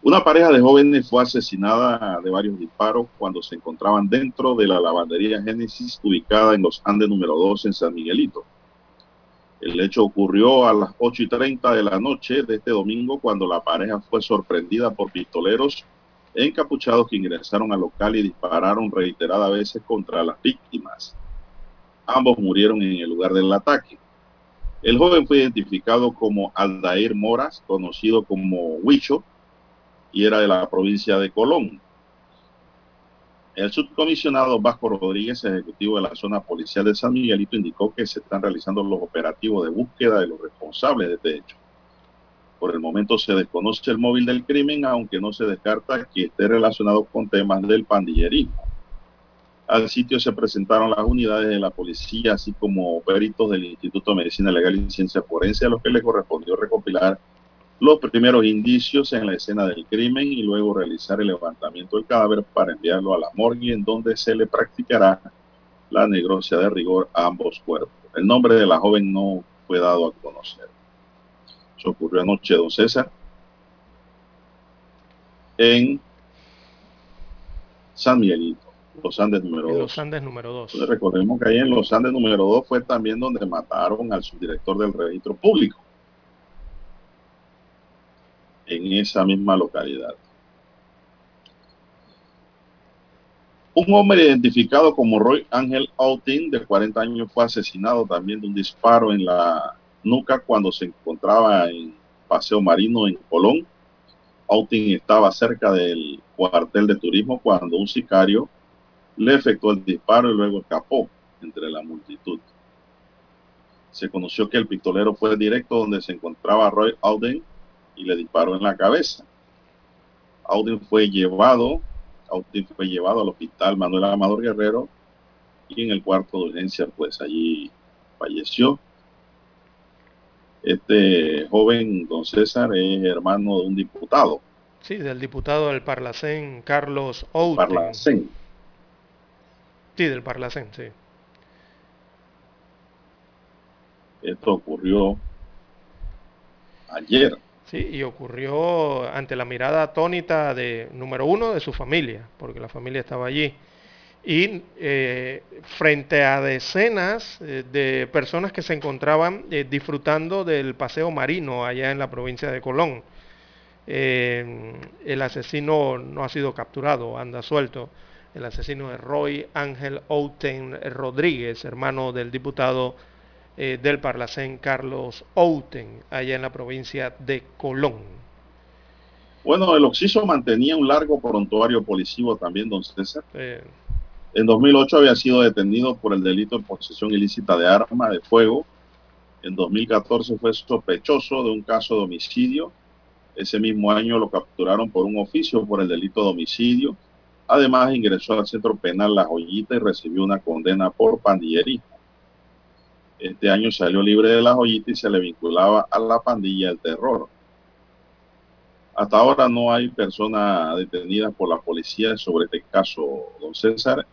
Una pareja de jóvenes fue asesinada de varios disparos cuando se encontraban dentro de la lavandería Génesis ubicada en los Andes número 2 en San Miguelito. El hecho ocurrió a las 8 y 30 de la noche de este domingo cuando la pareja fue sorprendida por pistoleros encapuchados que ingresaron al local y dispararon reiteradas veces contra las víctimas. Ambos murieron en el lugar del ataque. El joven fue identificado como Aldair Moras, conocido como Huicho, y era de la provincia de Colón. El subcomisionado Vasco Rodríguez, ejecutivo de la zona policial de San Miguelito, indicó que se están realizando los operativos de búsqueda de los responsables de este hecho. Por el momento se desconoce el móvil del crimen, aunque no se descarta que esté relacionado con temas del pandillerismo. Al sitio se presentaron las unidades de la policía, así como peritos del Instituto de Medicina Legal y Ciencia Forense, a los que le correspondió recopilar los primeros indicios en la escena del crimen y luego realizar el levantamiento del cadáver para enviarlo a la morgue en donde se le practicará la negrocia de rigor a ambos cuerpos. El nombre de la joven no fue dado a conocer. Eso ocurrió anoche, don César, en San Miguelito, Los Andes número 2. Los Andes número 2. Recordemos que ahí en Los Andes número 2 fue también donde mataron al subdirector del registro público en esa misma localidad. Un hombre identificado como Roy Ángel Autin, de 40 años, fue asesinado también de un disparo en la nuca cuando se encontraba en Paseo Marino en Colón. Autin estaba cerca del cuartel de turismo cuando un sicario le efectuó el disparo y luego escapó entre la multitud. Se conoció que el pistolero fue directo donde se encontraba Roy Auden y le disparó en la cabeza. Auden fue llevado, Auden fue llevado al hospital Manuel Amador Guerrero y en el cuarto de urgencia pues allí falleció. Este joven, don César, es hermano de un diputado. Sí, del diputado del Parlacén, Carlos Outen. Parlacén. Sí, del Parlacén, sí. Esto ocurrió ayer. Sí, y ocurrió ante la mirada atónita de, número uno, de su familia, porque la familia estaba allí. Y eh, frente a decenas eh, de personas que se encontraban eh, disfrutando del paseo marino allá en la provincia de Colón. el asesino no ha sido capturado, anda suelto. El asesino es Roy Ángel Outen Rodríguez, hermano del diputado eh, del Parlacén Carlos Outen, allá en la provincia de Colón. Bueno, el Oxiso mantenía un largo prontuario policivo también, don César. Eh, En 2008 había sido detenido por el delito de posesión ilícita de arma de fuego. En 2014 fue sospechoso de un caso de homicidio. Ese mismo año lo capturaron por un oficio por el delito de homicidio. Además ingresó al centro penal La Joyita y recibió una condena por pandillerismo. Este año salió libre de la joyita y se le vinculaba a la pandilla del terror. Hasta ahora no hay personas detenidas por la policía sobre este caso, don César.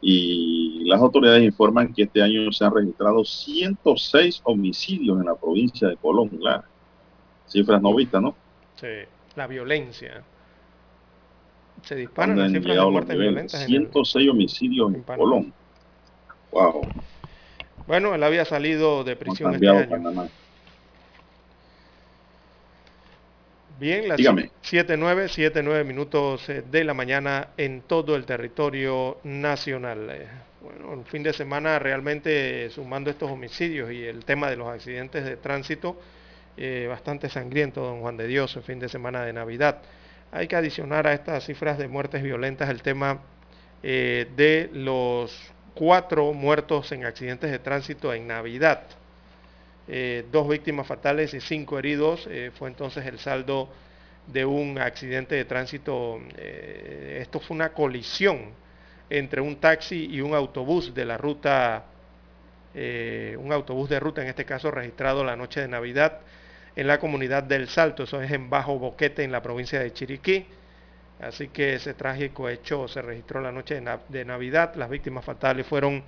Y las autoridades informan que este año se han registrado 106 homicidios en la provincia de Colón. Claro. Cifras no vistas, ¿no? sí, la violencia. Se disparan las cifras de muertes violentas. en el- 106 homicidios en. Colón. Wow. Bueno, él había salido de prisión este año. Panamá. Bien, las Dígame. 7, 9, 7, 9 minutos eh, de la mañana en todo el territorio nacional. Eh, Bueno, un fin de semana realmente eh, sumando estos homicidios y el tema de los accidentes de tránsito, eh, bastante sangriento, don Juan de Dios, el fin de semana de Navidad. Hay que adicionar a estas cifras de muertes violentas el tema eh, de los cuatro muertos en accidentes de tránsito en Navidad. Eh, dos víctimas fatales y cinco heridos. eh, fue entonces el saldo de un accidente de tránsito. eh, esto fue una colisión entre un taxi y un autobús de la ruta, un autobús de ruta, en este caso registrado la noche de Navidad en la comunidad del Salto, eso es en Bajo Boquete, en la provincia de Chiriquí. Así que ese trágico hecho se registró la noche de, na- de Navidad. Las víctimas fatales fueron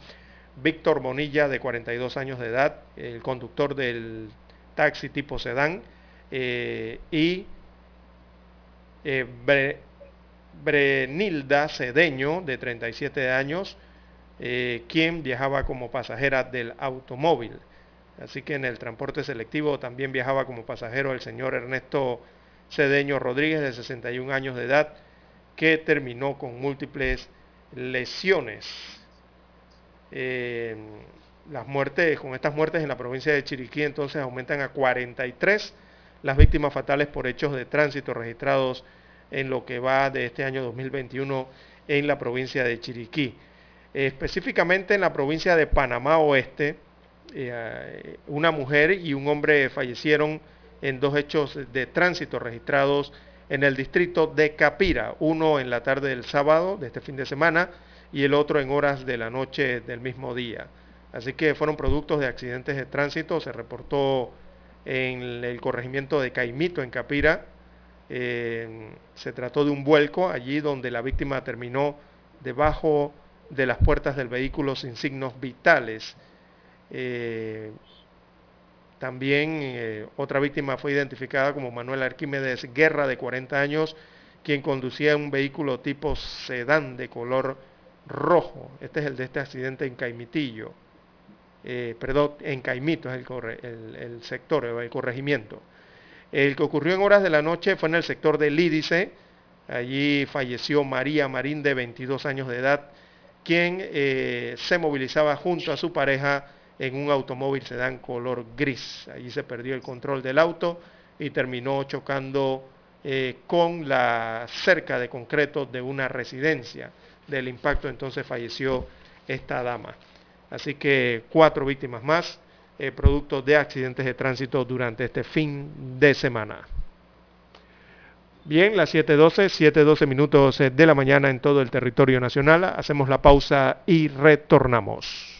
Víctor Bonilla, de 42 años de edad, el conductor del taxi tipo sedán, eh, y eh, Bre- Brenilda Cedeño, de 37 años, eh, quien viajaba como pasajera del automóvil. Así que en el transporte selectivo también viajaba como pasajero el señor Ernesto Cedeño Rodríguez, de 61 años de edad, que terminó con múltiples lesiones. Eh, las muertes, con estas muertes en la provincia de Chiriquí, entonces aumentan a 43 las víctimas fatales por hechos de tránsito registrados en lo que va de este año 2021 en la provincia de Chiriquí. Específicamente en la provincia de Panamá Oeste, eh, una mujer y un hombre fallecieron en dos hechos de tránsito registrados en el distrito de Capira, uno en la tarde del sábado de este fin de semana y el otro en horas de la noche del mismo día. Así que fueron productos de accidentes de tránsito, se reportó en el corregimiento de Caimito, en Capira. Se trató de un vuelco allí donde la víctima terminó debajo de las puertas del vehículo sin signos vitales. Eh, también eh, otra víctima fue identificada como Manuel Arquímedes Guerra, de 40 años, quien conducía un vehículo tipo sedán de color rojo. Este es el de este accidente en Caimitillo. Eh, perdón, en Caimito es el, sector, el corregimiento. El que ocurrió en horas de la noche fue en el sector de Lídice. Allí falleció María Marín, de 22 años de edad, quien eh, se movilizaba junto a su pareja en un automóvil sedán color gris. Allí se perdió el control del auto y terminó chocando eh, con la cerca de concreto de una residencia. Del impacto entonces falleció esta dama. Así que cuatro víctimas más, eh, producto de accidentes de tránsito durante este fin de semana. Bien, las 7.12, 7.12 minutos de la mañana en todo el territorio nacional. Hacemos la pausa y retornamos.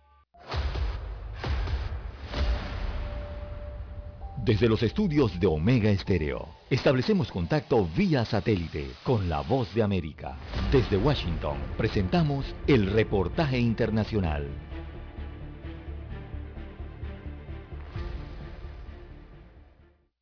Desde los estudios de Omega Estéreo, establecemos contacto vía satélite con la voz de América. Desde Washington, presentamos el reportaje internacional.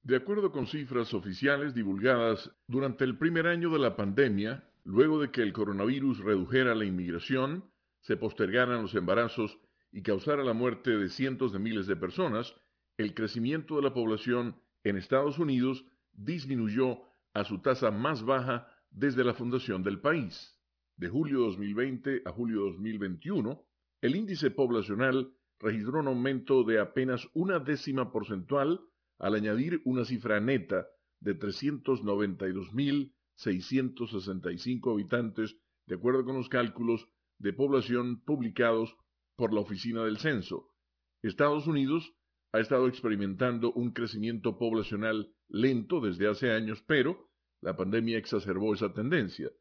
De acuerdo con cifras oficiales divulgadas durante el primer año de la pandemia, luego de que el coronavirus redujera la inmigración, se postergaran los embarazos y causara la muerte de cientos de miles de personas, el crecimiento de la población en Estados Unidos disminuyó a su tasa más baja desde la fundación del país. De julio 2020 a julio 2021, el índice poblacional registró un aumento de apenas una décima porcentual al añadir una cifra neta de 392.665 habitantes, de acuerdo con los cálculos de población publicados por la Oficina del Censo. Estados Unidos ha estado experimentando un crecimiento poblacional lento desde hace años, pero la pandemia exacerbó esa tendencia.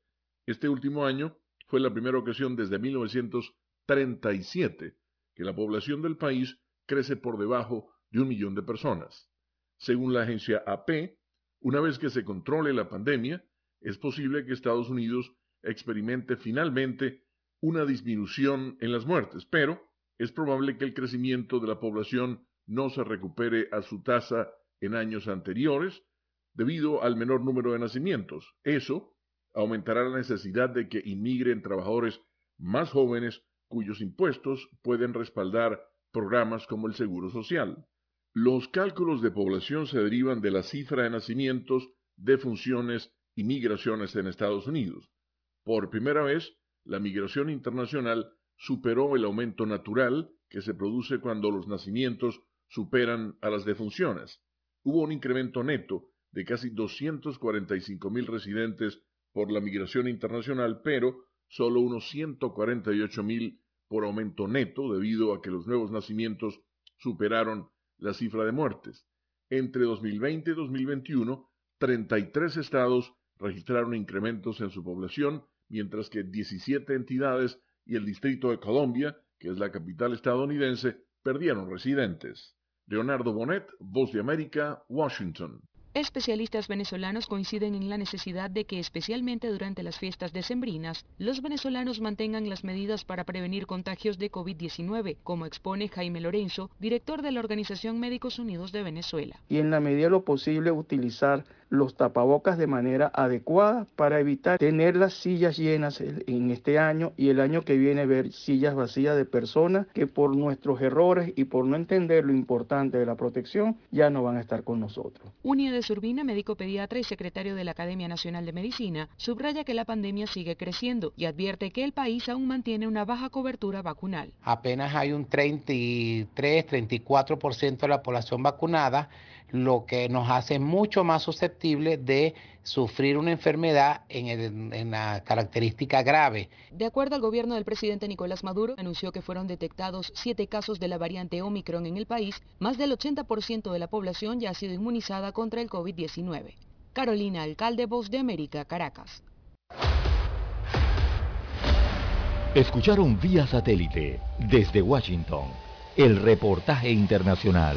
Este último año fue la primera ocasión desde 1937 que la población del país crece por debajo de un millón de personas. Según la agencia AP, una vez que se controle la pandemia, es posible que Estados Unidos experimente finalmente una disminución en las muertes, pero es probable que el crecimiento de la población no se recupere a su tasa en años anteriores debido al menor número de nacimientos. Eso aumentará la necesidad de que inmigren trabajadores más jóvenes cuyos impuestos pueden respaldar programas como el Seguro Social. Los cálculos de población se derivan de la cifra de nacimientos, defunciones y migraciones en Estados Unidos. Por primera vez, la migración internacional superó el aumento natural que se produce cuando los nacimientos superan a las defunciones. Hubo un incremento neto de casi 245 mil residentes por la migración internacional, pero solo unos 148 mil por aumento neto debido a que los nuevos nacimientos superaron la cifra de muertes. Entre 2020 y 2021, 33 estados registraron incrementos en su población, mientras que 17 entidades y el Distrito de Colombia, que es la capital estadounidense, perdieron residentes. Leonardo Bonet, Voz de América, Washington. Especialistas venezolanos coinciden en la necesidad de que, especialmente durante las fiestas decembrinas, los venezolanos mantengan las medidas para prevenir contagios de COVID-19, como expone Jaime Lorenzo, director de la Organización Médicos Unidos de Venezuela. Y en la medida de lo posible utilizar los tapabocas de manera adecuada para evitar tener las sillas llenas en este año y el año que viene ver sillas vacías de personas que por nuestros errores y por no entender lo importante de la protección ya no van a estar con nosotros. Unia de Urbina, médico pediatra y secretario de la Academia Nacional de Medicina, subraya que la pandemia sigue creciendo y advierte que el país aún mantiene una baja cobertura vacunal. Apenas hay un 33-34% de la población vacunada, lo que nos hace mucho más susceptibles de sufrir una enfermedad en, en, la característica grave. De acuerdo al gobierno del presidente Nicolás Maduro, anunció que fueron detectados siete casos de la variante Omicron en el país, más del 80% de la población ya ha sido inmunizada contra el COVID-19. Carolina Alcalde, Voz de América, Caracas. Escucharon vía satélite desde Washington el reportaje internacional.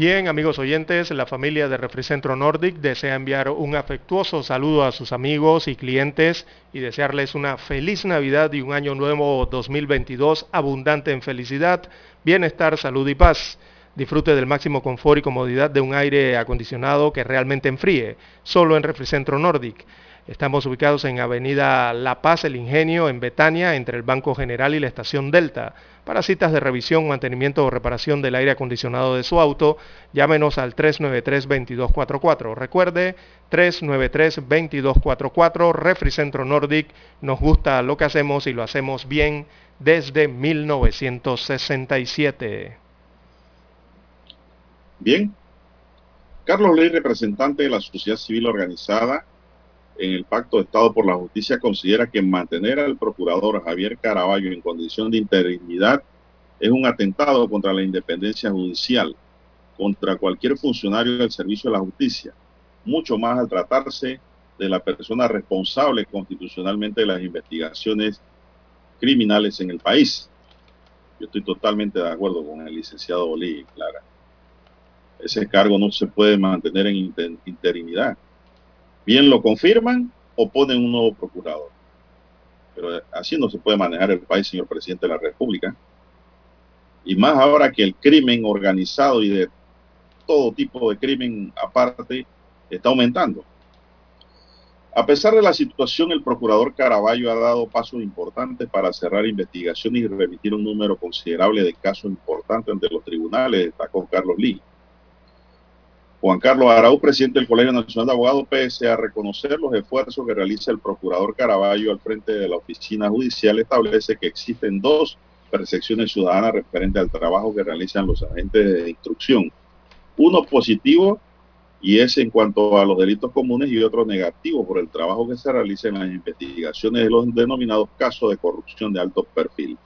Bien, amigos oyentes, la familia de Refricentro Nordic desea enviar un afectuoso saludo a sus amigos y clientes y desearles una feliz Navidad y un año nuevo 2022 abundante en felicidad, bienestar, salud y paz. Disfrute del máximo confort y comodidad de un aire acondicionado que realmente enfríe, solo en Refricentro Nordic. Estamos ubicados en Avenida La Paz, El Ingenio, en Betania, entre el Banco General y la Estación Delta. Para citas de revisión, mantenimiento o reparación del aire acondicionado de su auto, llámenos al 393-2244. Recuerde, 393-2244, Refricentro Nordic. Nos gusta lo que hacemos y lo hacemos bien desde 1967. Bien. Carlos Ley, representante de la sociedad civil organizada en el Pacto de Estado por la Justicia considera que mantener al procurador Javier Caraballo en condición de interinidad es un atentado contra la independencia judicial, contra cualquier funcionario del servicio de la justicia, mucho más al tratarse de la persona responsable constitucionalmente de las investigaciones criminales en el país. Yo estoy totalmente de acuerdo con el licenciado Bolí, Clara. Ese cargo no se puede mantener en interinidad bien lo confirman o ponen un nuevo procurador. Pero así no se puede manejar el país, señor presidente de la República. Y más ahora que el crimen organizado y de todo tipo de crimen aparte está aumentando. A pesar de la situación, el procurador Caraballo ha dado pasos importantes para cerrar investigaciones y remitir un número considerable de casos importantes ante los tribunales, destacó Carlos Lee. Juan Carlos Araú, presidente del Colegio Nacional de Abogados, pese a reconocer los esfuerzos que realiza el procurador Caraballo al frente de la oficina judicial, establece que existen dos percepciones ciudadanas referentes al trabajo que realizan los agentes de instrucción. Uno positivo y es en cuanto a los delitos comunes y otro negativo por el trabajo que se realiza en las investigaciones de los denominados casos de corrupción de alto perfil.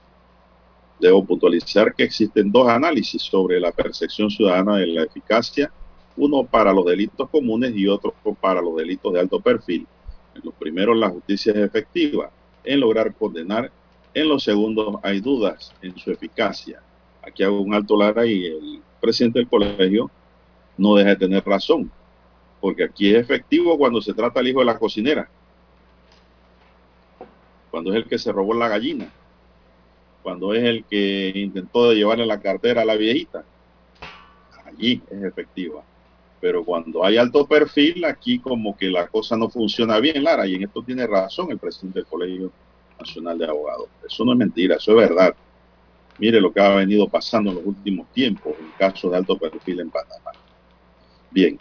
Debo puntualizar que existen dos análisis sobre la percepción ciudadana de la eficacia uno para los delitos comunes y otro para los delitos de alto perfil. En los primeros la justicia es efectiva en lograr condenar, en los segundos hay dudas en su eficacia. Aquí hago un alto lara y el presidente del colegio no deja de tener razón, porque aquí es efectivo cuando se trata al hijo de la cocinera, cuando es el que se robó la gallina, cuando es el que intentó llevarle la cartera a la viejita. Allí es efectiva Pero cuando hay alto perfil, aquí como que la cosa no funciona bien, Lara, y en esto tiene razón el presidente del Colegio Nacional de Abogados. Eso no es mentira, eso es verdad. Mire lo que ha venido pasando en los últimos tiempos en casos de alto perfil en Panamá. Bien,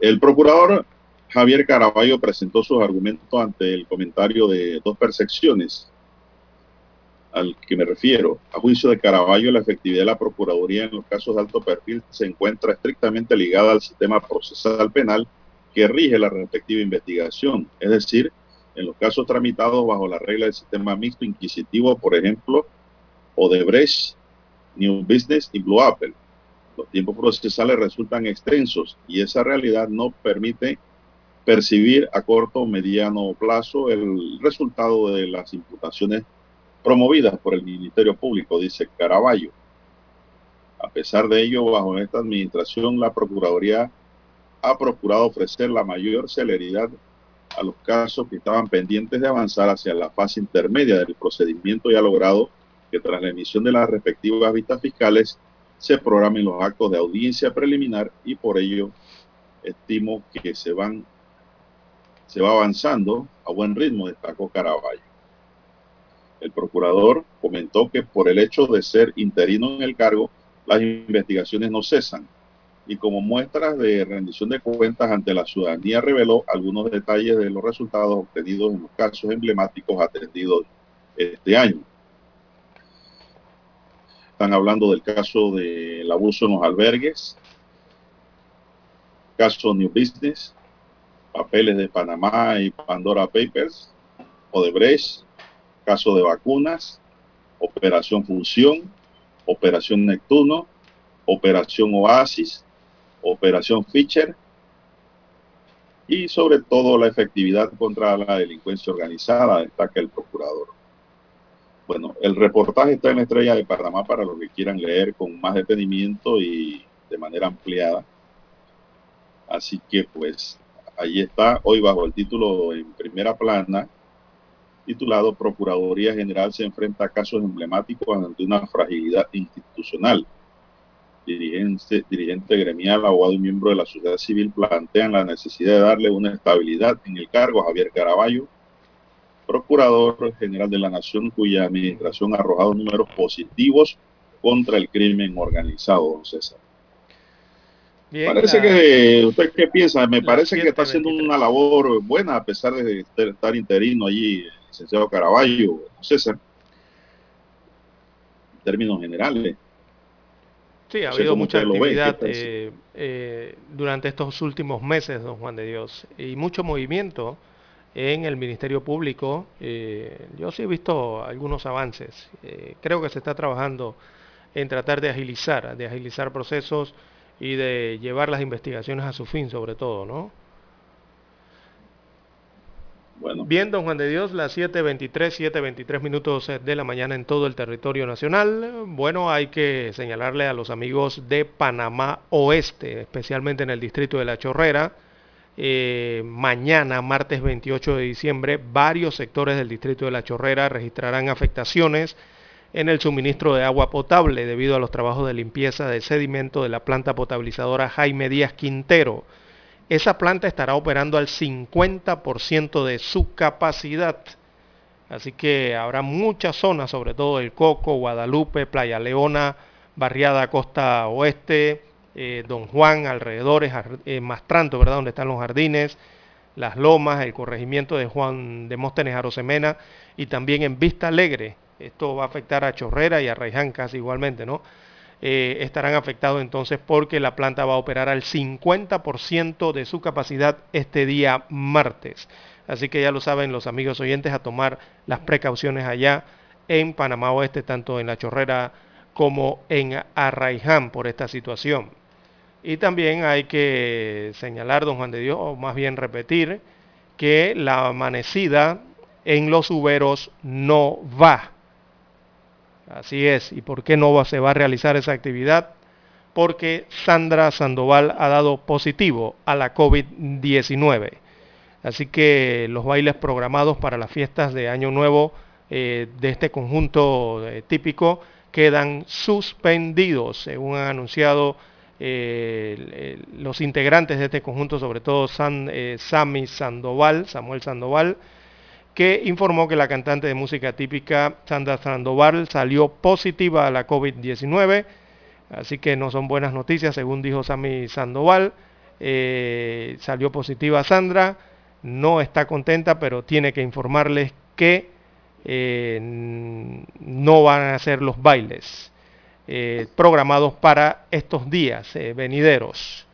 el procurador Javier Caraballo presentó sus argumentos ante el comentario de dos percepciones al que me refiero. A juicio de Caraballo, la efectividad de la Procuraduría en los casos de alto perfil se encuentra estrictamente ligada al sistema procesal penal que rige la respectiva investigación. Es decir, en los casos tramitados bajo la regla del sistema mixto inquisitivo, por ejemplo, Odebrecht, New Business y Blue Apple. Los tiempos procesales resultan extensos y esa realidad no permite percibir a corto o mediano plazo el resultado de las imputaciones promovidas por el Ministerio Público, dice Caraballo. A pesar de ello, bajo esta administración, la Procuraduría ha procurado ofrecer la mayor celeridad a los casos que estaban pendientes de avanzar hacia la fase intermedia del procedimiento y ha logrado que tras la emisión de las respectivas vistas fiscales se programen los actos de audiencia preliminar y por ello estimo que se van se va avanzando a buen ritmo, destacó Caraballo. El procurador comentó que por el hecho de ser interino en el cargo, las investigaciones no cesan y como muestras de rendición de cuentas ante la ciudadanía reveló algunos detalles de los resultados obtenidos en los casos emblemáticos atendidos este año. Están hablando del caso del abuso en los albergues, caso New Business, papeles de Panamá y Pandora Papers, Odebrecht, caso de vacunas, Operación Función, Operación Neptuno, Operación Oasis, Operación Fischer y sobre todo la efectividad contra la delincuencia organizada, destaca el procurador. Bueno, el reportaje está en la estrella de Panamá para los que quieran leer con más detenimiento y de manera ampliada. Así que pues ahí está, hoy bajo el título en primera plana, titulado Procuraduría General se enfrenta a casos emblemáticos ante una fragilidad institucional. Dirigente, dirigente gremial, abogado y miembro de la sociedad civil plantean la necesidad de darle una estabilidad en el cargo a Javier Caraballo, Procurador General de la Nación, cuya administración ha arrojado números positivos contra el crimen organizado, don César. Bien, parece la- que, ¿usted qué piensa? Me parece que está haciendo 723. una labor buena a pesar de estar- interino allí, licenciado Caraballo, César, en términos generales. Sí, ha No habido mucha usted lo ve, ¿qué actividad eh, eh, durante estos últimos meses, don Juan de Dios, y mucho movimiento en el Ministerio Público. eh, yo sí he visto algunos avances. Eh, creo que se está trabajando en tratar de agilizar, de agilizar procesos y de llevar las investigaciones a su fin, sobre todo, ¿no? Bueno, Bien, don Juan de Dios, las 7.23, 7.23 minutos eh, de la mañana en todo el territorio nacional. Bueno, hay que señalarle a los amigos de Panamá Oeste, especialmente en el distrito de La Chorrera, eh, mañana, martes 28 de diciembre, varios sectores del distrito de La Chorrera registrarán afectaciones en el suministro de agua potable debido a los trabajos de limpieza de sedimento de la planta potabilizadora Jaime Díaz Quintero. Esa planta estará operando al 50% de su capacidad. Así que habrá muchas zonas, sobre todo el Coco, Guadalupe, Playa Leona, Barriada Costa Oeste, eh, Don Juan, alrededores, eh, Mastranto, ¿verdad? Donde están los jardines, Las Lomas, el corregimiento de Juan de Móstenes Arosemena y también en Vista Alegre. Esto va a afectar a Chorrera y a Raiján casi igualmente, ¿no? Eh, estarán afectados entonces porque la planta va a operar al 50% de su capacidad este día martes. Así que ya lo saben los amigos oyentes a tomar las precauciones allá en Panamá Oeste, tanto en La Chorrera como en Arraiján por esta situación. Y también hay que señalar, don Juan de Dios, o más bien repetir, que la amanecida en los uberos no va. Así es. ¿Y por qué no se va a realizar esa actividad? Porque Sandra Sandoval ha dado positivo a la COVID-19. Así que los bailes programados para las fiestas de Año Nuevo eh, de este conjunto eh, típico quedan suspendidos, según han anunciado eh, los integrantes de este conjunto, sobre todo Sammy Sandoval, Samuel Sandoval, que informó que la cantante de música típica Sandra Sandoval salió positiva a la COVID-19, así que no son buenas noticias, según dijo Sammy Sandoval, eh, salió positiva Sandra, no está contenta, pero tiene que informarles que no van a hacer los bailes eh, programados para estos días eh, venideros.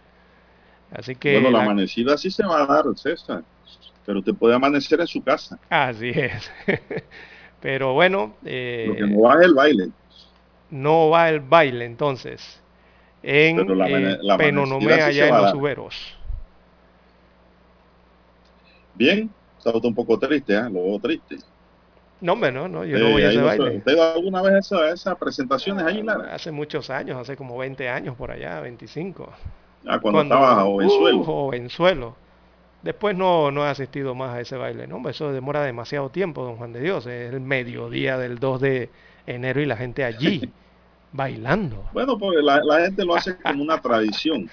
Así que bueno, la, amanecida sí se va a dar, César, pero te puede amanecer en su casa. Así es. [laughs] pero bueno. Eh, Lo que no va es el baile. No va el baile, entonces. En la, eh, la Penonomé, allá en los Uberos. Bien, está un poco triste, ¿eh? lo veo triste. No, hombre, no, no, yo no voy a ese baile. ¿Usted alguna vez a esas presentaciones ahí, Lara? Hace muchos años, hace como 20 años por allá, 25. Ah, cuando, estaba jovenzuelo. Uh, jovenzuelo. Después no, no he asistido más a ese baile. No, eso demora demasiado tiempo, don Juan de Dios. Es el mediodía del 2 de enero y la gente allí, [laughs] bailando. Bueno, porque la, la gente lo hace como una tradición.